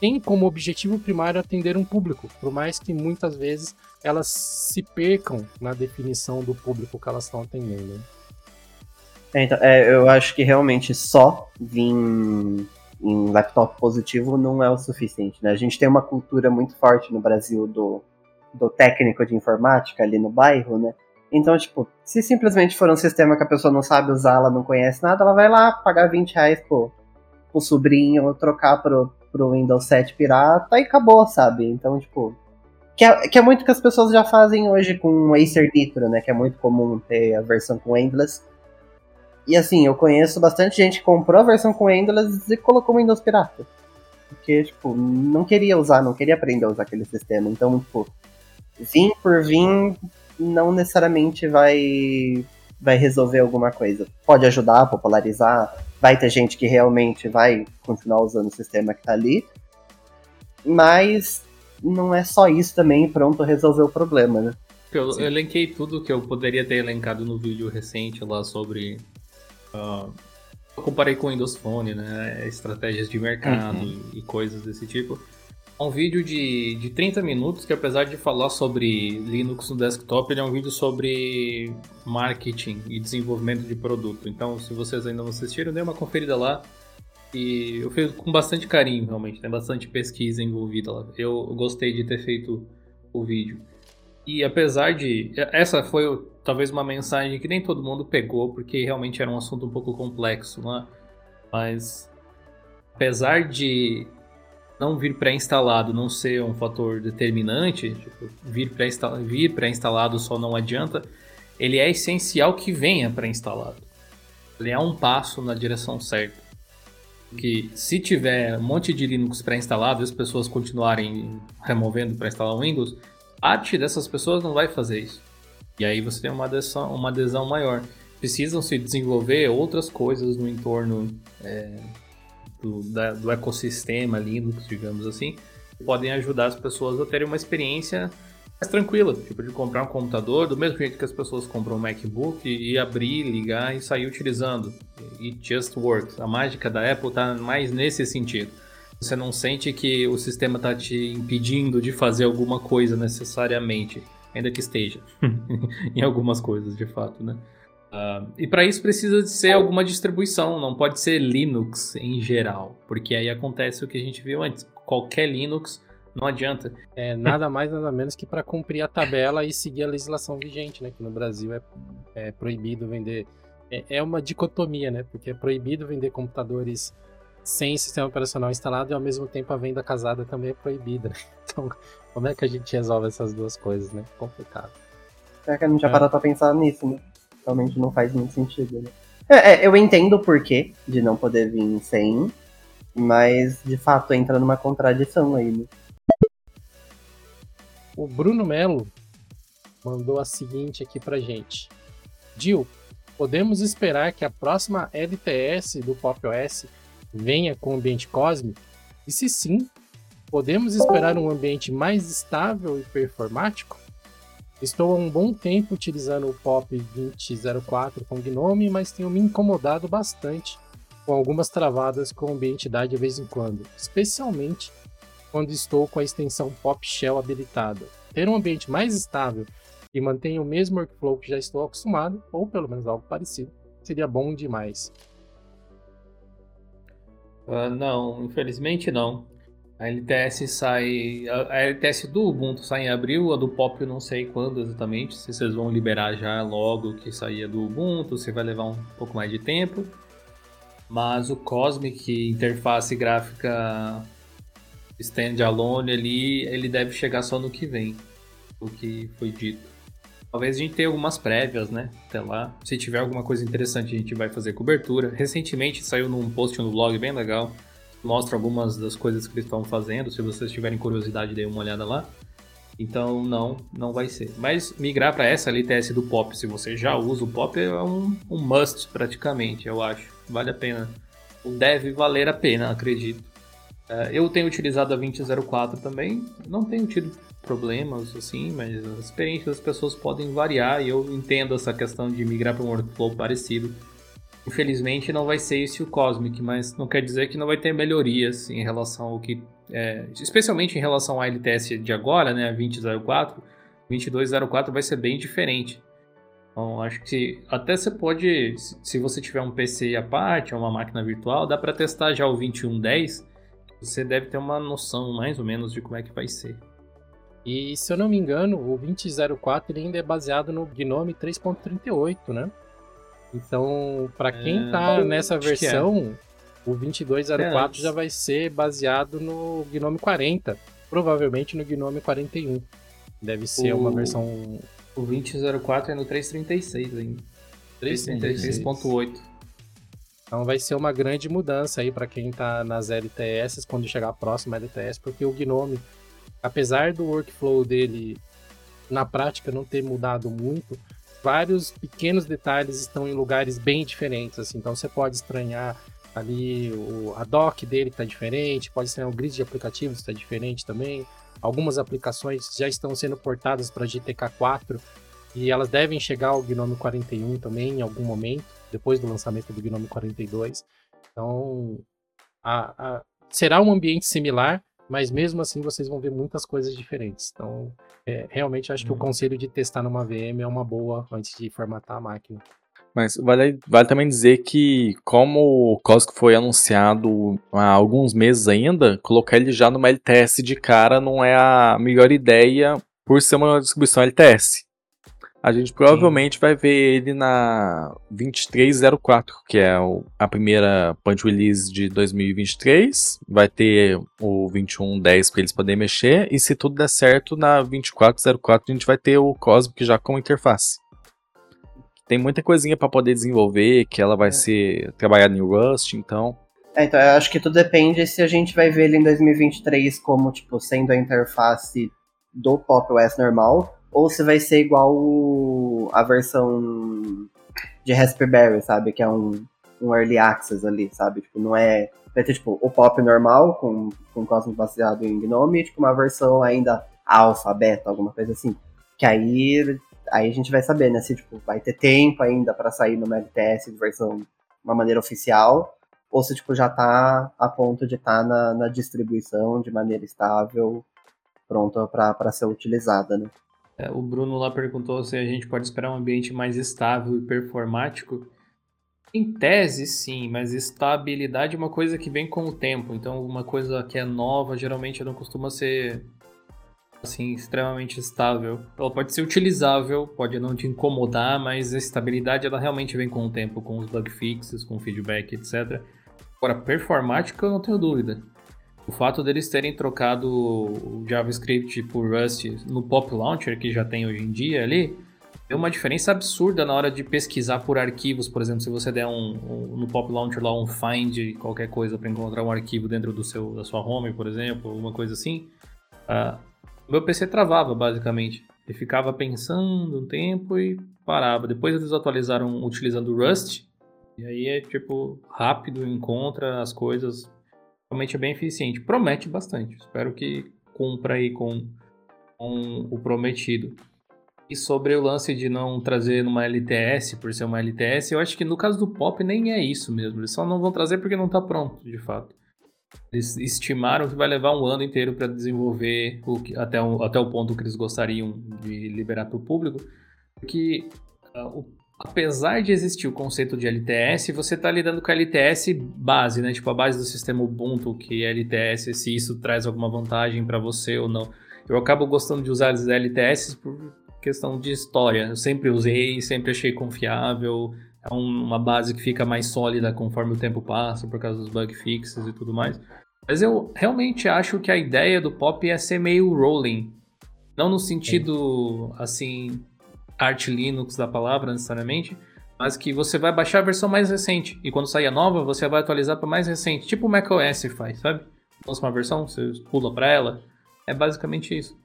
[SPEAKER 2] tem como objetivo primário atender um público, por mais que muitas vezes elas se percam na definição do público que elas estão atendendo. Né?
[SPEAKER 3] É, então, é, eu acho que realmente só vir em laptop positivo não é o suficiente. Né? A gente tem uma cultura muito forte no Brasil do, do técnico de informática ali no bairro, né? Então, tipo, se simplesmente for um sistema que a pessoa não sabe usar, ela não conhece nada, ela vai lá pagar 20 reais pro, pro sobrinho, trocar pro, pro Windows 7 pirata e acabou, sabe? Então, tipo. Que é, que é muito que as pessoas já fazem hoje com Acer Nitro, né? Que é muito comum ter a versão com Endless. E assim, eu conheço bastante gente que comprou a versão com Endless e colocou o Windows pirata. Porque, tipo, não queria usar, não queria aprender a usar aquele sistema. Então, tipo, vir por vir não necessariamente vai vai resolver alguma coisa. Pode ajudar a popularizar, vai ter gente que realmente vai continuar usando o sistema que está ali, mas não é só isso também pronto resolver o problema, né?
[SPEAKER 1] Eu, eu elenquei tudo que eu poderia ter elencado no vídeo recente lá sobre. Uh, eu comparei com o Windows Phone, né? Estratégias de mercado uhum. e coisas desse tipo um vídeo de, de 30 minutos que apesar de falar sobre Linux no desktop, ele é um vídeo sobre marketing e desenvolvimento de produto. Então, se vocês ainda não assistiram, dê uma conferida lá. E eu fiz com bastante carinho, realmente. Tem bastante pesquisa envolvida lá. Eu gostei de ter feito o vídeo. E apesar de. Essa foi talvez uma mensagem que nem todo mundo pegou, porque realmente era um assunto um pouco complexo, né? Mas. Apesar de não vir pré-instalado não ser um fator determinante, tipo, vir pré-instalado só não adianta, ele é essencial que venha pré-instalado. Ele é um passo na direção certa. Que se tiver um monte de Linux pré-instalado e as pessoas continuarem removendo para instalar o Windows, parte dessas pessoas não vai fazer isso. E aí você tem uma adesão, uma adesão maior. Precisam se desenvolver outras coisas no entorno é, do, da, do ecossistema Linux, digamos assim, podem ajudar as pessoas a terem uma experiência mais tranquila, tipo de comprar um computador do mesmo jeito que as pessoas compram um MacBook e, abrir, ligar e sair utilizando. E just works. A mágica da Apple está mais nesse sentido. Você não sente que o sistema está te impedindo de fazer alguma coisa necessariamente, ainda que esteja em algumas coisas, de fato, né? Uh, e para isso precisa de ser alguma distribuição, não pode ser Linux em geral, porque aí acontece o que a gente viu antes. Qualquer Linux não adianta.
[SPEAKER 2] É nada mais nada menos que para cumprir a tabela e seguir a legislação vigente, né? Que no Brasil é, é proibido vender. É, é, uma dicotomia, né? Porque é proibido vender computadores sem sistema operacional instalado e ao mesmo tempo a venda casada também é proibida. Né? Então, como é que a gente resolve essas duas coisas, né? Complicado.
[SPEAKER 3] É que a gente já é. parou pra pensar nisso, né? realmente não faz muito sentido, né? É, é, eu entendo o porquê de não poder vir sem, mas de fato entra numa contradição aí, né?
[SPEAKER 2] O Bruno Melo mandou a seguinte aqui pra gente. Dil, podemos esperar que a próxima LTS do Pop OS venha com ambiente Cosmic? E se sim, podemos esperar um ambiente mais estável e performático? Estou há um bom tempo utilizando o POP 2004 com Gnome, mas tenho me incomodado bastante com algumas travadas com ambientidade de vez em quando, especialmente quando estou com a extensão Pop Shell habilitada. Ter um ambiente mais estável e mantenha o mesmo workflow que já estou acostumado, ou pelo menos algo parecido, seria bom demais.
[SPEAKER 1] Uh, não, infelizmente não. A LTS sai. A LTS do Ubuntu sai em abril, a do Pop eu não sei quando exatamente. Se vocês vão liberar já logo que saía do Ubuntu, se vai levar um pouco mais de tempo. Mas o Cosmic, interface gráfica standalone ali, ele deve chegar só no que vem, o que foi dito. Talvez a gente tenha algumas prévias, né? Até lá. Se tiver alguma coisa interessante, a gente vai fazer cobertura. Recentemente saiu num post no blog bem legal. Mostra algumas das coisas que eles estão fazendo. Se vocês tiverem curiosidade, dê uma olhada lá. Então, não, não vai ser. Mas migrar para essa LTS do Pop, se você já usa o Pop, é um, um must praticamente, eu acho. Vale a pena. Deve valer a pena, acredito. É, eu tenho utilizado a 2004 também. Não tenho tido problemas, assim, mas as experiências das pessoas podem variar e eu entendo essa questão de migrar para um workflow parecido. Infelizmente não vai ser esse o Cosmic, mas não quer dizer que não vai ter melhorias em relação ao que. É, especialmente em relação à LTS de agora, né, a 2004, 2204 vai ser bem diferente. Então, acho que até você pode, se você tiver um PC à parte, ou uma máquina virtual, dá para testar já o 2110. Você deve ter uma noção mais ou menos de como é que vai ser.
[SPEAKER 2] E se eu não me engano, o 2004 ele ainda é baseado no Gnome 3.38, né? Então, para quem é, tá nessa é. versão, é. o 2204 é, já vai ser baseado no Gnome 40, provavelmente no Gnome 41. Deve ser o, uma versão
[SPEAKER 1] o 2004 é no 336 ainda. 336.8.
[SPEAKER 2] Então vai ser uma grande mudança aí para quem tá nas LTS quando chegar a próxima LTS, porque o Gnome apesar do workflow dele na prática não ter mudado muito, vários pequenos detalhes estão em lugares bem diferentes, assim. Então você pode estranhar ali o, a dock dele está diferente, pode estranhar o grid de aplicativos está diferente também. Algumas aplicações já estão sendo portadas para GTK4 e elas devem chegar ao Gnome 41 também em algum momento, depois do lançamento do Gnome 42. Então, a, a, será um ambiente similar, mas mesmo assim vocês vão ver muitas coisas diferentes. Então, é, realmente acho que o uhum. conselho de testar numa VM é uma boa antes de formatar a máquina.
[SPEAKER 4] Mas vale, vale também dizer que, como o Cosco foi anunciado há alguns meses ainda, colocar ele já numa LTS de cara não é a melhor ideia por ser uma distribuição LTS. A gente provavelmente Sim. vai ver ele na 2304, que é a primeira punch release de 2023. Vai ter o 2110 para eles poderem mexer. E se tudo der certo, na 2404 a gente vai ter o Cosmic já com interface. Tem muita coisinha para poder desenvolver, que ela vai é. ser trabalhada em Rust, então.
[SPEAKER 3] É, então eu acho que tudo depende se a gente vai ver ele em 2023 como, tipo, sendo a interface do Pop OS normal ou se vai ser igual a versão de Raspberry, sabe? Que é um, um early access ali, sabe? Tipo, não é. Vai ter, tipo, o pop normal, com, com Cosmos baseado em Gnome, e, tipo, uma versão ainda alfa, beta, alguma coisa assim. Que aí, aí a gente vai saber, né? Se, tipo, vai ter tempo ainda para sair no LTS de versão de uma maneira oficial, ou se, tipo, já tá a ponto de estar tá na, na distribuição de maneira estável, pronta para ser utilizada, né?
[SPEAKER 1] É, o Bruno lá perguntou se a gente pode esperar um ambiente mais estável e performático. Em tese, sim, mas estabilidade é uma coisa que vem com o tempo. Então, uma coisa que é nova geralmente não costuma ser assim extremamente estável. Ela pode ser utilizável, pode não te incomodar, mas a estabilidade ela realmente vem com o tempo, com os bug fixes, com feedback, etc. Agora, performática, eu não tenho dúvida. O fato deles terem trocado o JavaScript por Rust no Pop Launcher, que já tem hoje em dia ali, deu uma diferença absurda na hora de pesquisar por arquivos. Por exemplo, se você der um, um no Pop Launcher lá um find qualquer coisa para encontrar um arquivo dentro do seu, da sua home, por exemplo, alguma coisa assim, uh, meu PC travava basicamente. Ele ficava pensando um tempo e parava. Depois eles atualizaram utilizando Rust, e aí é tipo rápido, encontra as coisas realmente é bem eficiente. Promete bastante. Espero que cumpra aí com, com o prometido. E sobre o lance de não trazer numa LTS, por ser uma LTS, eu acho que no caso do Pop nem é isso mesmo. Eles só não vão trazer porque não está pronto, de fato. Eles estimaram que vai levar um ano inteiro para desenvolver o que, até, o, até o ponto que eles gostariam de liberar para o público. Porque uh, o apesar de existir o conceito de LTS, você está lidando com a LTS base, né? Tipo, a base do sistema Ubuntu, que é LTS, se isso traz alguma vantagem para você ou não. Eu acabo gostando de usar as LTS por questão de história. Eu sempre usei, sempre achei confiável. É uma base que fica mais sólida conforme o tempo passa, por causa dos bug fixes e tudo mais. Mas eu realmente acho que a ideia do pop é ser meio rolling. Não no sentido, assim, arte Linux da palavra, necessariamente, mas que você vai baixar a versão mais recente. E quando sair a nova, você vai atualizar para mais recente. Tipo o macOS faz, sabe? Lança uma versão, você pula para ela. É basicamente isso.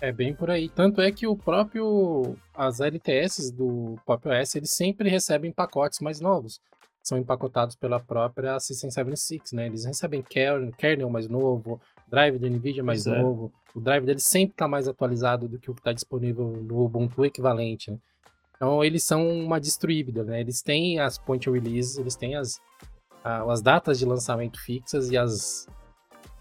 [SPEAKER 2] É bem por aí. Tanto é que o próprio. As LTS do Pop OS, eles sempre recebem pacotes mais novos. São empacotados pela própria System76, né? Eles recebem kernel, kernel mais novo, drive da NVIDIA mais pois é. novo. É. O drive deles sempre está mais atualizado do que o que está disponível no Ubuntu equivalente. Né? Então, eles são uma distribuída, né? Eles têm as point releases, eles têm as, as datas de lançamento fixas e as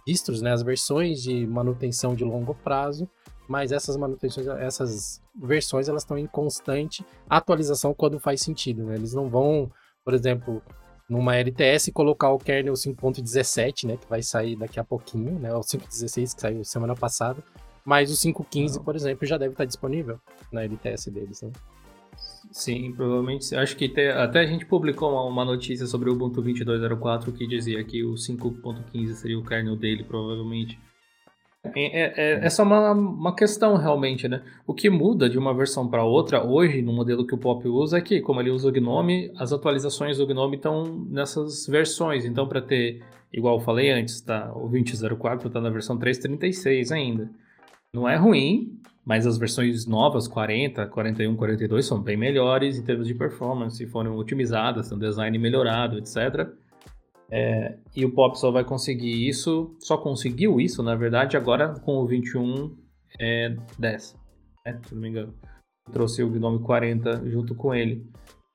[SPEAKER 2] distros, né? As versões de manutenção de longo prazo mas essas manutenções, essas versões, elas estão em constante atualização quando faz sentido, né? Eles não vão, por exemplo, numa LTS colocar o kernel 5.17, né, que vai sair daqui a pouquinho, né, o 5.16 que saiu semana passada, mas o 5.15, por exemplo, já deve estar disponível na LTS deles, né?
[SPEAKER 1] Sim, provavelmente. Acho que te, até a gente publicou uma, uma, notícia sobre o Ubuntu 22.04 que dizia que o 5.15 seria o kernel dele, provavelmente. É, é, é só uma, uma questão realmente, né? O que muda de uma versão para outra hoje, no modelo que o Pop usa, é que, como ele usa o Gnome, as atualizações do Gnome estão nessas versões. Então, para ter, igual eu falei antes, tá, o 2004 está na versão 3.36 ainda. Não é ruim, mas as versões novas, 40, 41, 42, são bem melhores em termos de performance, foram otimizadas, tem um design melhorado, etc. É, e o Pop só vai conseguir isso, só conseguiu isso, na verdade, agora com o 21 é, 10, né, se não me engano. Trouxe o Gnome 40 junto com ele.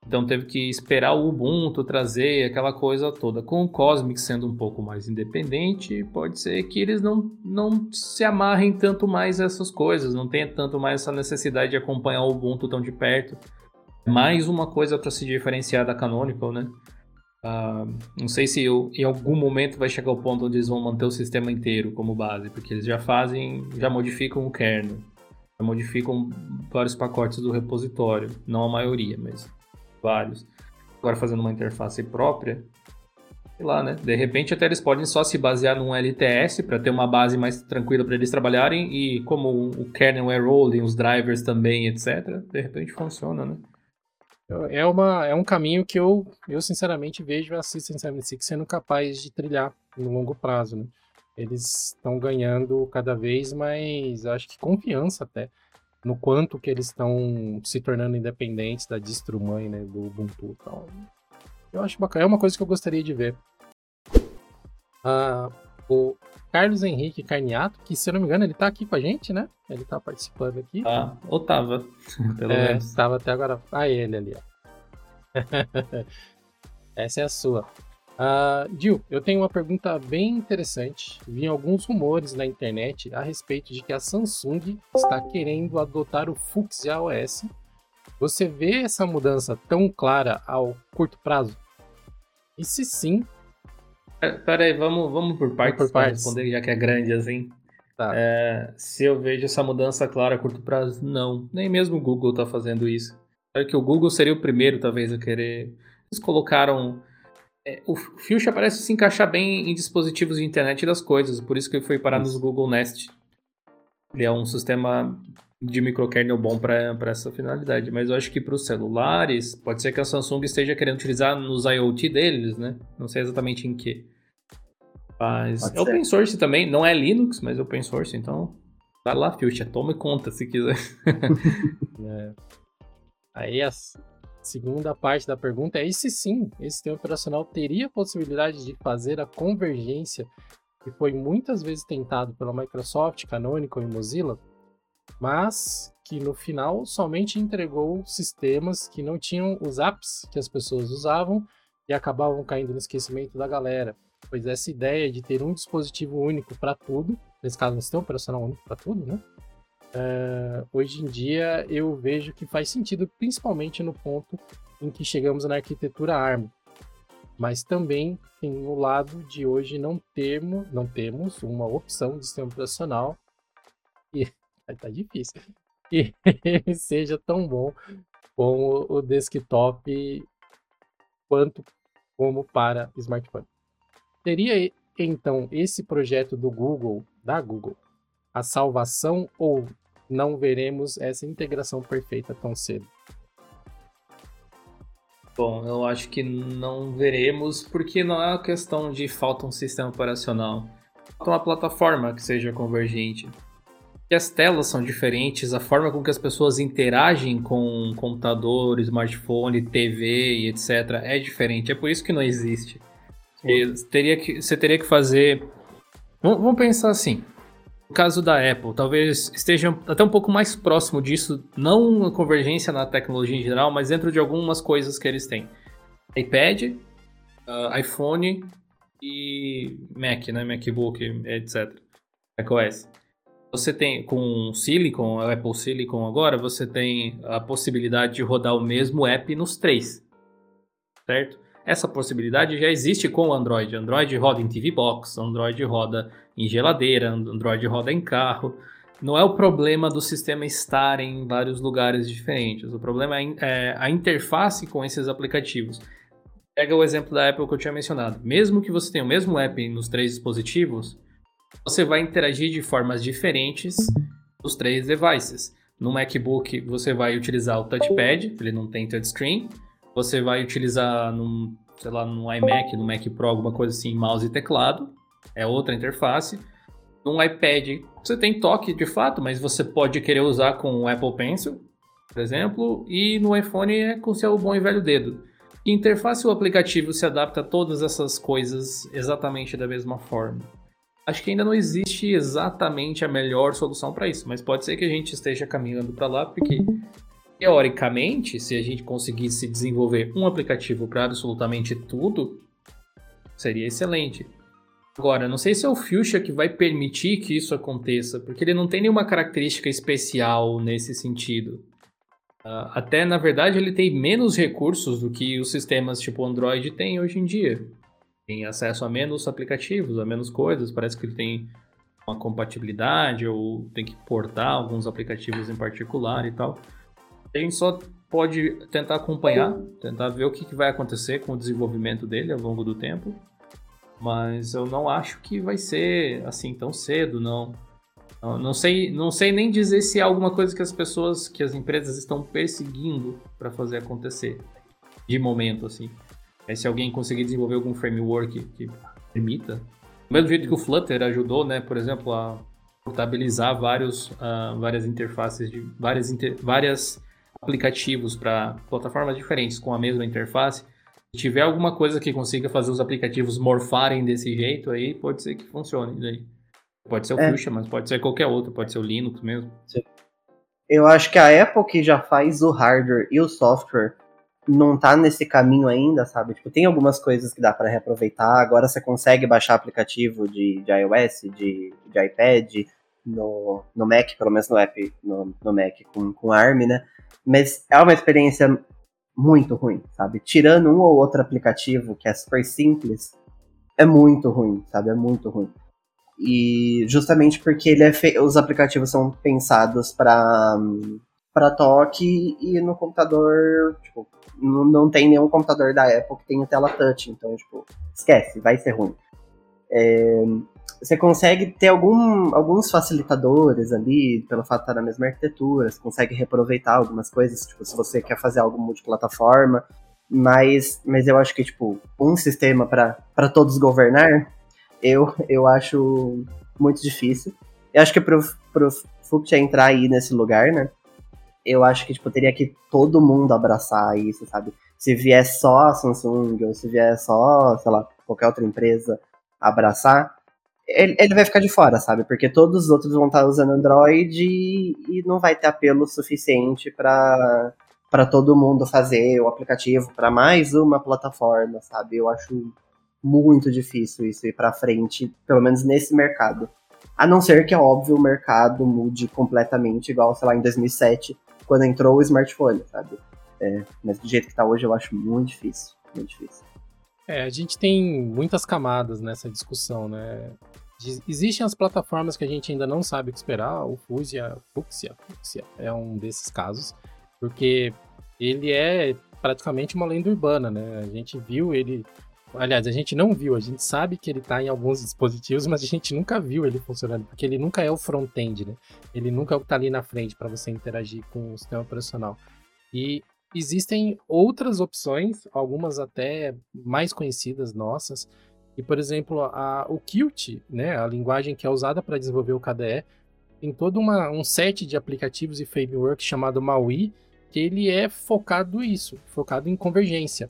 [SPEAKER 1] Então teve que esperar o Ubuntu trazer aquela coisa toda. Com o Cosmic sendo um pouco mais independente, pode ser que eles não, não se amarrem tanto mais a essas coisas, não tenha tanto mais essa necessidade de acompanhar o Ubuntu tão de perto. Mais uma coisa para se diferenciar da Canonical, né? Uh, não sei se eu, em algum momento vai chegar o ponto onde eles vão manter o sistema inteiro como base, porque eles já fazem, já modificam o kernel, já modificam vários pacotes do repositório, não a maioria, mas vários. Agora fazendo uma interface própria, sei lá, né? De repente até eles podem só se basear num LTS para ter uma base mais tranquila para eles trabalharem e como o kernel é rolling, os drivers também, etc. De repente funciona, né?
[SPEAKER 2] É, uma, é um caminho que eu, eu sinceramente vejo a System 76 sendo capaz de trilhar no longo prazo. Né? Eles estão ganhando cada vez mais, acho que confiança até, no quanto que eles estão se tornando independentes da distro mãe, né, do Ubuntu. Então, eu acho bacana, é uma coisa que eu gostaria de ver. Ah, o Carlos Henrique Carniato, que se eu não me engano, ele tá aqui com a gente, né? Ele tá participando aqui.
[SPEAKER 1] Ah, ou tava,
[SPEAKER 2] pelo é, menos. Tava até agora. Ah, ele ali, ó. Essa é a sua. Uh, Gil, eu tenho uma pergunta bem interessante. Vi alguns rumores na internet a respeito de que a Samsung está querendo adotar o Fuchsia OS. Você vê essa mudança tão clara ao curto prazo? E se sim,
[SPEAKER 1] é, Pera aí, vamos, vamos por partes, vamos por partes. responder, já que é grande assim. Tá. É, se eu vejo essa mudança clara a curto prazo, não. Nem mesmo o Google está fazendo isso. É que o Google seria o primeiro, talvez, a querer. Eles colocaram. É, o Fuchsia parece se encaixar bem em dispositivos de internet das coisas, por isso que ele foi parar nos Google Nest. Ele é um sistema de microkernel bom para essa finalidade, mas eu acho que para os celulares, pode ser que a Samsung esteja querendo utilizar nos IoT deles, né? Não sei exatamente em que. Mas pode é ser. open source também, não é Linux, mas é open source, então vai lá, Fuchsia, tome conta se quiser.
[SPEAKER 2] é. Aí a segunda parte da pergunta é: e se sim, esse sistema operacional teria a possibilidade de fazer a convergência que foi muitas vezes tentado pela Microsoft, Canonical e Mozilla, mas que no final somente entregou sistemas que não tinham os apps que as pessoas usavam e acabavam caindo no esquecimento da galera. Pois essa ideia de ter um dispositivo único para tudo, nesse caso um sistema operacional único para tudo, né? Uh, hoje em dia eu vejo que faz sentido, principalmente no ponto em que chegamos na arquitetura ARM. Mas também tem o lado de hoje não termos, não temos uma opção de sistema operacional e tá difícil que ele seja tão bom como o desktop quanto como para smartphone. Teria então esse projeto do Google, da Google, a salvação ou não veremos essa integração perfeita tão cedo?
[SPEAKER 1] Bom, eu acho que não veremos, porque não é uma questão de falta um sistema operacional. Falta uma plataforma que seja convergente. E as telas são diferentes, a forma com que as pessoas interagem com computador, smartphone, TV e etc. é diferente. É por isso que não existe. teria que, você teria que fazer. Vamos pensar assim. No caso da Apple, talvez esteja até um pouco mais próximo disso, não a convergência na tecnologia em geral, mas dentro de algumas coisas que eles têm. iPad, uh, iPhone e Mac, né? MacBook, etc. macOS. Você tem com Silicon, a Apple Silicon agora, você tem a possibilidade de rodar o mesmo app nos três. Certo? Essa possibilidade já existe com o Android. Android roda em TV Box, Android roda em geladeira, Android roda em carro. Não é o problema do sistema estar em vários lugares diferentes. O problema é, é a interface com esses aplicativos. Pega o exemplo da Apple que eu tinha mencionado. Mesmo que você tenha o mesmo app nos três dispositivos, você vai interagir de formas diferentes nos três devices. No MacBook, você vai utilizar o touchpad, ele não tem touchscreen. Você vai utilizar num, sei lá, no iMac, no Mac Pro, alguma coisa assim, mouse e teclado. É outra interface. No iPad, você tem toque de fato, mas você pode querer usar com o Apple Pencil, por exemplo. E no iPhone é com seu bom e velho dedo. Que interface o aplicativo se adapta a todas essas coisas exatamente da mesma forma? Acho que ainda não existe exatamente a melhor solução para isso, mas pode ser que a gente esteja caminhando para lá, porque teoricamente, se a gente conseguisse desenvolver um aplicativo para absolutamente tudo, seria excelente. Agora, não sei se é o Fuchsia que vai permitir que isso aconteça, porque ele não tem nenhuma característica especial nesse sentido. Uh, até, na verdade, ele tem menos recursos do que os sistemas tipo Android têm hoje em dia tem acesso a menos aplicativos, a menos coisas. Parece que ele tem uma compatibilidade ou tem que portar alguns aplicativos em particular e tal. A gente só pode tentar acompanhar, tentar ver o que, vai acontecer com o desenvolvimento dele ao longo do tempo. Mas eu não acho que vai ser assim tão cedo, não. Não, sei, não sei nem dizer se é alguma coisa que as pessoas, que as empresas estão perseguindo para fazer acontecer de momento assim. É se alguém conseguir desenvolver algum framework que permita. Do mesmo jeito que o Flutter ajudou, né, por exemplo, a portabilizar vários, uh, várias interfaces de várias, inter, várias aplicativos para plataformas diferentes com a mesma interface. Se tiver alguma coisa que consiga fazer os aplicativos morfarem desse jeito, aí pode ser que funcione. Daí. Pode ser o é. Fuchsia, mas pode ser qualquer outro, pode ser o Linux mesmo.
[SPEAKER 3] Eu acho que a Apple que já faz o hardware e o software não tá nesse caminho ainda, sabe? Tipo, tem algumas coisas que dá para reaproveitar. Agora você consegue baixar aplicativo de, de iOS, de, de iPad, no, no Mac, pelo menos no app, no, no Mac com, com ARM, né? Mas é uma experiência muito ruim, sabe? Tirando um ou outro aplicativo que é super simples, é muito ruim, sabe? É muito ruim. E justamente porque ele é fe... os aplicativos são pensados para para toque e no computador, tipo, não, não tem nenhum computador da Apple que tenha tela touch, então, tipo, esquece, vai ser ruim. É, você consegue ter algum, alguns facilitadores ali, pelo fato de estar na mesma arquitetura, você consegue reaproveitar algumas coisas, tipo, se você quer fazer algo multiplataforma, mas, mas eu acho que, tipo, um sistema para todos governar, eu, eu acho muito difícil. Eu acho que pro, pro Fuchsia entrar aí nesse lugar, né, eu acho que tipo, teria que todo mundo abraçar isso, sabe? Se vier só a Samsung, ou se vier só, sei lá, qualquer outra empresa abraçar, ele, ele vai ficar de fora, sabe? Porque todos os outros vão estar usando Android e, e não vai ter apelo suficiente para para todo mundo fazer o aplicativo para mais uma plataforma, sabe? Eu acho muito difícil isso ir para frente, pelo menos nesse mercado. A não ser que, é óbvio, o mercado mude completamente, igual, sei lá, em 2007, quando entrou o smartphone, sabe? É, mas do jeito que tá hoje eu acho muito difícil, muito difícil.
[SPEAKER 2] É, a gente tem muitas camadas nessa discussão, né? Existem as plataformas que a gente ainda não sabe o que esperar, o Fusia, Fuxia, Fuxia é um desses casos, porque ele é praticamente uma lenda urbana, né? A gente viu ele Aliás, a gente não viu, a gente sabe que ele está em alguns dispositivos, mas a gente nunca viu ele funcionando, porque ele nunca é o front-end, né? Ele nunca é o que está ali na frente para você interagir com o sistema operacional. E existem outras opções, algumas até mais conhecidas nossas, e por exemplo, a, o Qt, né, a linguagem que é usada para desenvolver o KDE, tem todo uma, um set de aplicativos e framework chamado MAUI, que ele é focado isso, focado em convergência.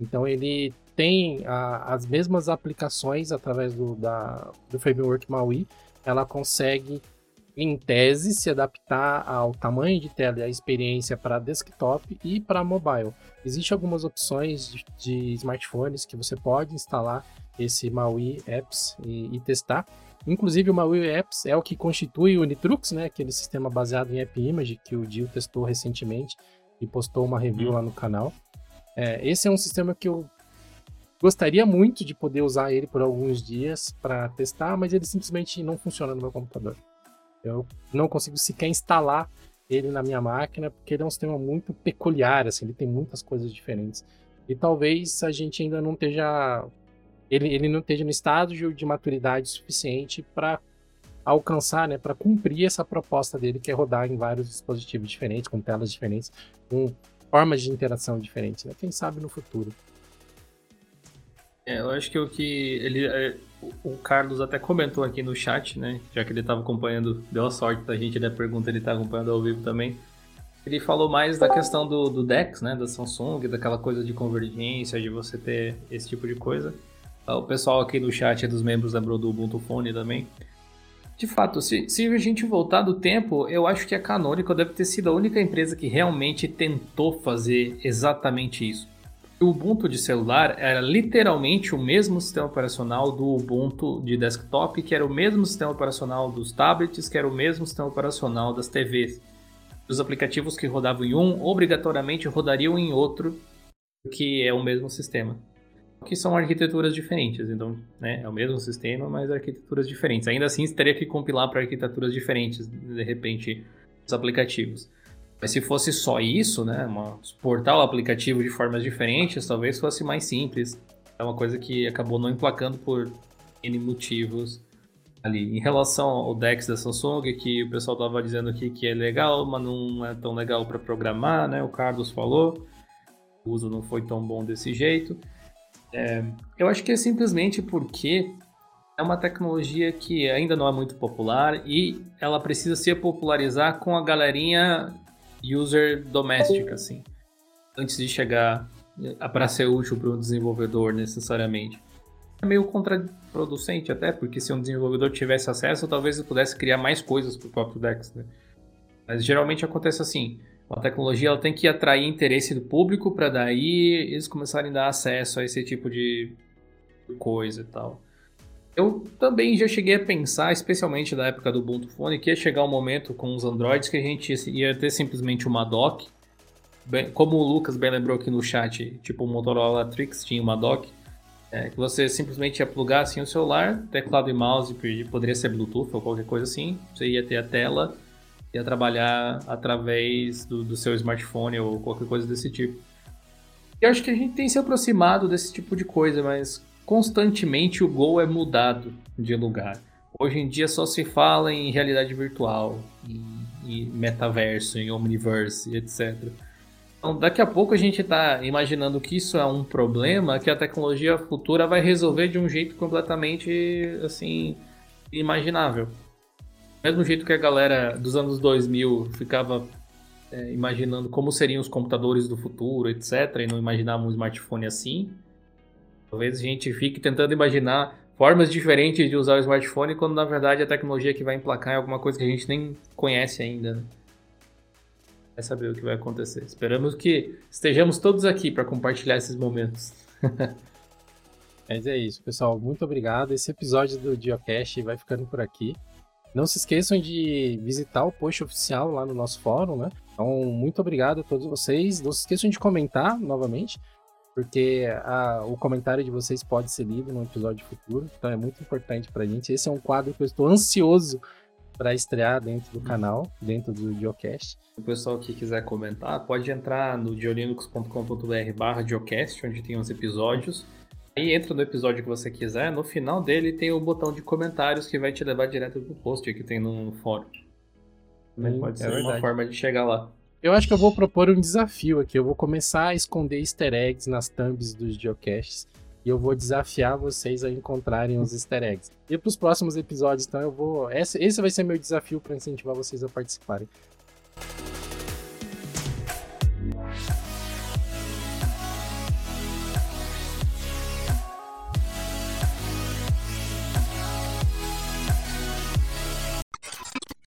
[SPEAKER 2] Então ele tem a, as mesmas aplicações através do, da, do framework MAUI, ela consegue, em tese, se adaptar ao tamanho de tela e à experiência para desktop e para mobile. Existem algumas opções de, de, smartphones que você pode instalar esse MAUI Apps e, e testar. Inclusive, o MAUI Apps é o que constitui o Nitrux, né, aquele sistema baseado em App Image que o Dio testou recentemente e postou uma review lá no canal. É, esse é um sistema que eu Gostaria muito de poder usar ele por alguns dias para testar, mas ele simplesmente não funciona no meu computador. Eu não consigo sequer instalar ele na minha máquina, porque ele é um sistema muito peculiar, assim, ele tem muitas coisas diferentes. E talvez a gente ainda não esteja. Ele, ele não esteja no estágio de maturidade suficiente para alcançar, né, para cumprir essa proposta dele, que é rodar em vários dispositivos diferentes, com telas diferentes, com formas de interação diferentes. Né? Quem sabe no futuro.
[SPEAKER 1] É, eu acho que o que ele, é, o Carlos até comentou aqui no chat, né? Já que ele estava acompanhando, deu a sorte da gente da pergunta, ele está acompanhando ao vivo também. Ele falou mais da questão do, do DeX, né? Da Samsung, daquela coisa de convergência, de você ter esse tipo de coisa. Ah, o pessoal aqui no chat é dos membros lembrou do Ubuntu Phone também. De fato, se, se a gente voltar do tempo, eu acho que a Canonical deve ter sido a única empresa que realmente tentou fazer exatamente isso o Ubuntu de celular era literalmente o mesmo sistema operacional do Ubuntu de desktop, que era o mesmo sistema operacional dos tablets, que era o mesmo sistema operacional das TVs. Os aplicativos que rodavam em um obrigatoriamente rodariam em outro, que é o mesmo sistema. Que são arquiteturas diferentes, então né, é o mesmo sistema, mas arquiteturas diferentes. Ainda assim, teria que compilar para arquiteturas diferentes, de repente, os aplicativos. Mas se fosse só isso, né, uma, exportar o aplicativo de formas diferentes, talvez fosse mais simples. É uma coisa que acabou não emplacando por N motivos ali. Em relação ao DeX da Samsung, que o pessoal estava dizendo aqui que é legal, mas não é tão legal para programar, né? O Carlos falou, o uso não foi tão bom desse jeito. É, eu acho que é simplesmente porque é uma tecnologia que ainda não é muito popular e ela precisa se popularizar com a galerinha user doméstica, assim, antes de chegar para ser útil para um desenvolvedor necessariamente. É meio contraproducente até, porque se um desenvolvedor tivesse acesso, talvez ele pudesse criar mais coisas para o próprio Dex, né? Mas geralmente acontece assim, a tecnologia ela tem que atrair interesse do público para daí eles começarem a dar acesso a esse tipo de coisa e tal. Eu também já cheguei a pensar, especialmente na época do Ubuntu Phone, que ia chegar um momento com os Androids que a gente ia ter simplesmente uma dock. Como o Lucas bem lembrou aqui no chat, tipo o Motorola Trix tinha uma dock, é, que você simplesmente ia plugar assim o celular, teclado e mouse, poderia ser Bluetooth ou qualquer coisa assim. Você ia ter a tela, ia trabalhar através do, do seu smartphone ou qualquer coisa desse tipo. Eu acho que a gente tem se aproximado desse tipo de coisa, mas constantemente o Gol é mudado de lugar. Hoje em dia só se fala em realidade virtual, em, em metaverso, em omniverse, etc. Então, daqui a pouco a gente está imaginando que isso é um problema que a tecnologia futura vai resolver de um jeito completamente assim imaginável. Mesmo jeito que a galera dos anos 2000 ficava é, imaginando como seriam os computadores do futuro, etc., e não imaginava um smartphone assim. Talvez a gente fique tentando imaginar formas diferentes de usar o smartphone, quando na verdade a tecnologia que vai emplacar é alguma coisa que a gente nem conhece ainda. Né? Vai saber o que vai acontecer. Esperamos que estejamos todos aqui para compartilhar esses momentos.
[SPEAKER 2] Mas é isso, pessoal. Muito obrigado. Esse episódio do Geocache vai ficando por aqui. Não se esqueçam de visitar o post oficial lá no nosso fórum, né? Então, muito obrigado a todos vocês. Não se esqueçam de comentar novamente porque a, o comentário de vocês pode ser lido no episódio futuro, então é muito importante pra gente. Esse é um quadro que eu estou ansioso para estrear dentro do canal, dentro do Geocast.
[SPEAKER 1] O pessoal que quiser comentar, pode entrar no geolinux.com.br barra Geocast, onde tem os episódios. Aí entra no episódio que você quiser, no final dele tem o botão de comentários que vai te levar direto pro post que tem no fórum. Também
[SPEAKER 2] Hum,
[SPEAKER 1] pode
[SPEAKER 2] é
[SPEAKER 1] ser uma
[SPEAKER 2] verdade.
[SPEAKER 1] forma de chegar lá.
[SPEAKER 2] Eu acho que eu vou propor um desafio aqui. Eu vou começar a esconder easter eggs nas thumbs dos geocaches. E eu vou desafiar vocês a encontrarem os easter eggs. E pros próximos episódios, então, eu vou. Esse, esse vai ser meu desafio para incentivar vocês a participarem.